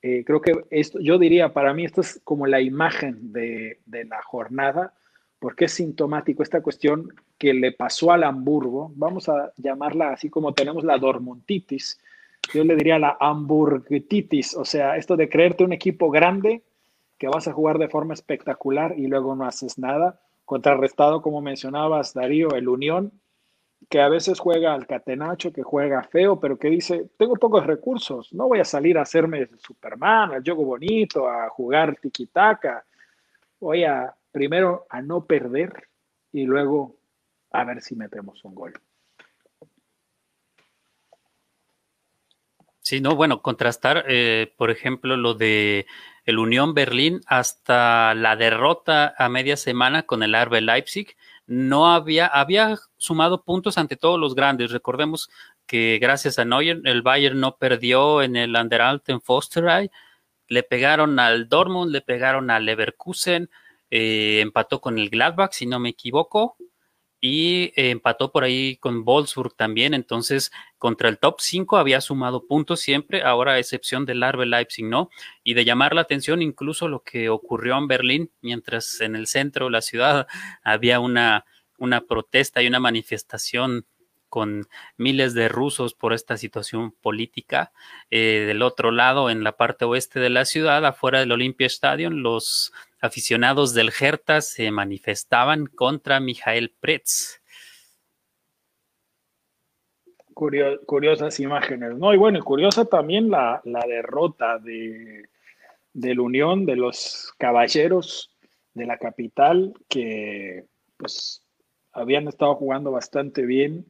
eh, creo que esto, yo diría, para mí esto es como la imagen de, de la jornada, porque es sintomático esta cuestión que le pasó al Hamburgo, vamos a llamarla así como tenemos la dormontitis, yo le diría la hamburguetitis, o sea, esto de creerte un equipo grande que vas a jugar de forma espectacular y luego no haces nada, contrarrestado, como mencionabas, Darío, el Unión, que a veces juega al catenacho, que juega feo, pero que dice, tengo pocos recursos, no voy a salir a hacerme Superman, al juego bonito, a jugar tiki-taka, voy a primero a no perder y luego a ver si metemos un gol. Sí, no, bueno, contrastar, eh, por ejemplo, lo de el Unión Berlín hasta la derrota a media semana con el Arbe Leipzig, no había, había sumado puntos ante todos los grandes. Recordemos que gracias a Neuer, el Bayern no perdió en el Anderalten Fosterei, le pegaron al Dortmund, le pegaron al Leverkusen, eh, empató con el Gladbach, si no me equivoco, y empató por ahí con Wolfsburg también, entonces contra el top 5 había sumado puntos siempre, ahora a excepción del Arbe Leipzig, ¿no? Y de llamar la atención incluso lo que ocurrió en Berlín, mientras en el centro de la ciudad había una, una protesta y una manifestación con miles de rusos por esta situación política. Eh, del otro lado, en la parte oeste de la ciudad, afuera del Olympia Stadium, los aficionados del Hertha se manifestaban contra Mijael Pretz. curiosas imágenes, ¿no? Y bueno, curiosa también la, derrota de, la Unión, de los caballeros de la capital, que pues habían estado jugando bastante bien.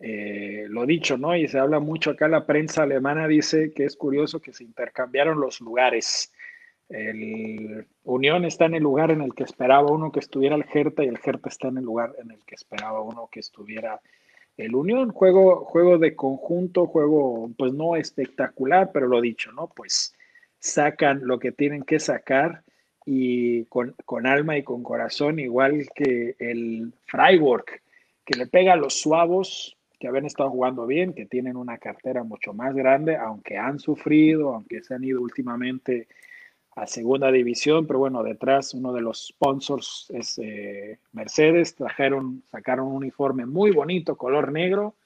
Eh, lo dicho, ¿no? Y se habla mucho acá, la prensa alemana dice que es curioso que se intercambiaron los lugares. El Unión está en el lugar en el que esperaba uno que estuviera el Hertha y el Hertha está en el lugar en el que esperaba uno que estuviera el Unión. Juego, juego de conjunto, juego pues no espectacular, pero lo dicho, ¿no? Pues sacan lo que tienen que sacar y con, con alma y con corazón, igual que el Freiburg, que le pega a los suavos que habían estado jugando bien, que tienen una cartera mucho más grande, aunque han sufrido, aunque se han ido últimamente a segunda división, pero bueno, detrás uno de los sponsors es eh, Mercedes, trajeron, sacaron un uniforme muy bonito, color negro,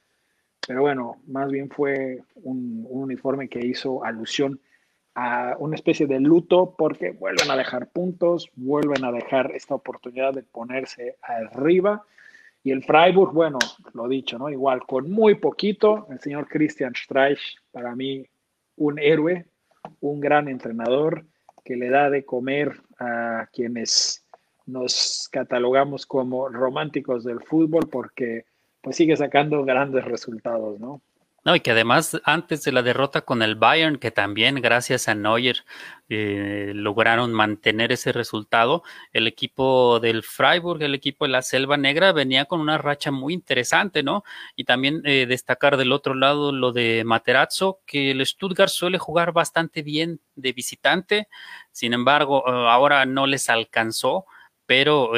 pero bueno, más bien fue un, uniforme que hizo alusión a una especie de luto porque vuelven a dejar puntos, vuelven a dejar esta oportunidad de ponerse arriba. Y el Freiburg, bueno, lo dicho, ¿no? Igual, con muy poquito, el señor Christian Streich, para mí, un héroe, un gran entrenador, que le da de comer a quienes nos catalogamos como románticos del fútbol porque pues sigue sacando grandes resultados, ¿no? No, y que además antes de la derrota con el Bayern, que también gracias a Neuer eh, lograron mantener ese resultado, el equipo del Freiburg, el equipo de la Selva Negra, venía con una racha muy interesante, ¿no? Y también eh, destacar del otro lado lo de Materazzo, que el Stuttgart suele jugar bastante bien de visitante, sin embargo, eh, ahora no les alcanzó, pero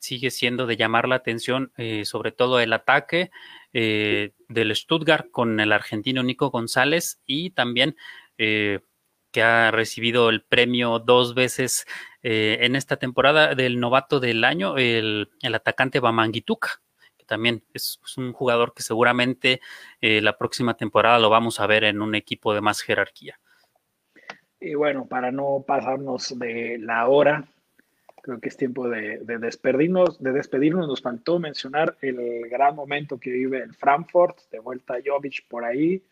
sigue siendo de llamar la atención, sobre todo el ataque eh, del Stuttgart con el argentino Nico González y también eh, que ha recibido el premio dos veces eh, en esta temporada del novato del año, el, atacante Bamanguituca, que también es, un jugador que seguramente la próxima temporada lo vamos a ver en un equipo de más jerarquía. Y bueno, para no pasarnos de la hora, creo que es tiempo de, despedirnos, de despedirnos. Nos faltó mencionar el gran momento que vive el Frankfurt, de vuelta Jovic por ahí,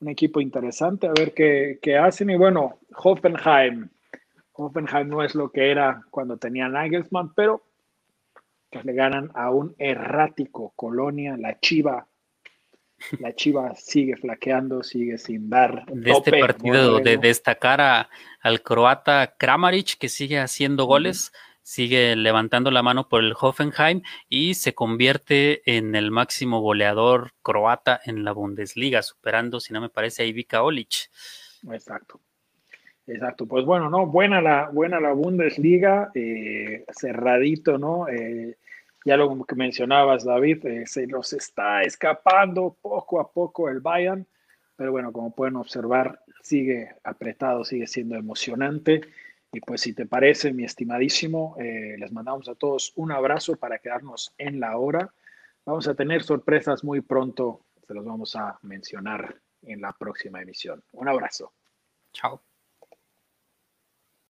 un equipo interesante, a ver qué, qué, hacen. Y bueno, Hoffenheim, Hoffenheim no es lo que era cuando tenía Nagelsmann, pero le ganan a un errático Colonia, la Chiva. La Chiva sigue flaqueando, sigue sin dar. De este partido de destacar al croata Kramaric, que sigue haciendo goles sigue levantando la mano por el Hoffenheim y se convierte en el máximo goleador croata en la Bundesliga, superando, si no me parece, a Ivica Olic. Exacto. Exacto, pues bueno, ¿no? Buena la, buena la Bundesliga, eh, cerradito, ¿no? Eh, ya lo que mencionabas, David, eh, se nos está escapando poco a poco el Bayern, pero bueno, como pueden observar, sigue apretado, sigue siendo emocionante. Y pues si te parece, mi estimadísimo, les mandamos a todos un abrazo para quedarnos en la hora. Vamos a tener sorpresas muy pronto, se los vamos a mencionar en la próxima emisión. Un abrazo. Chao.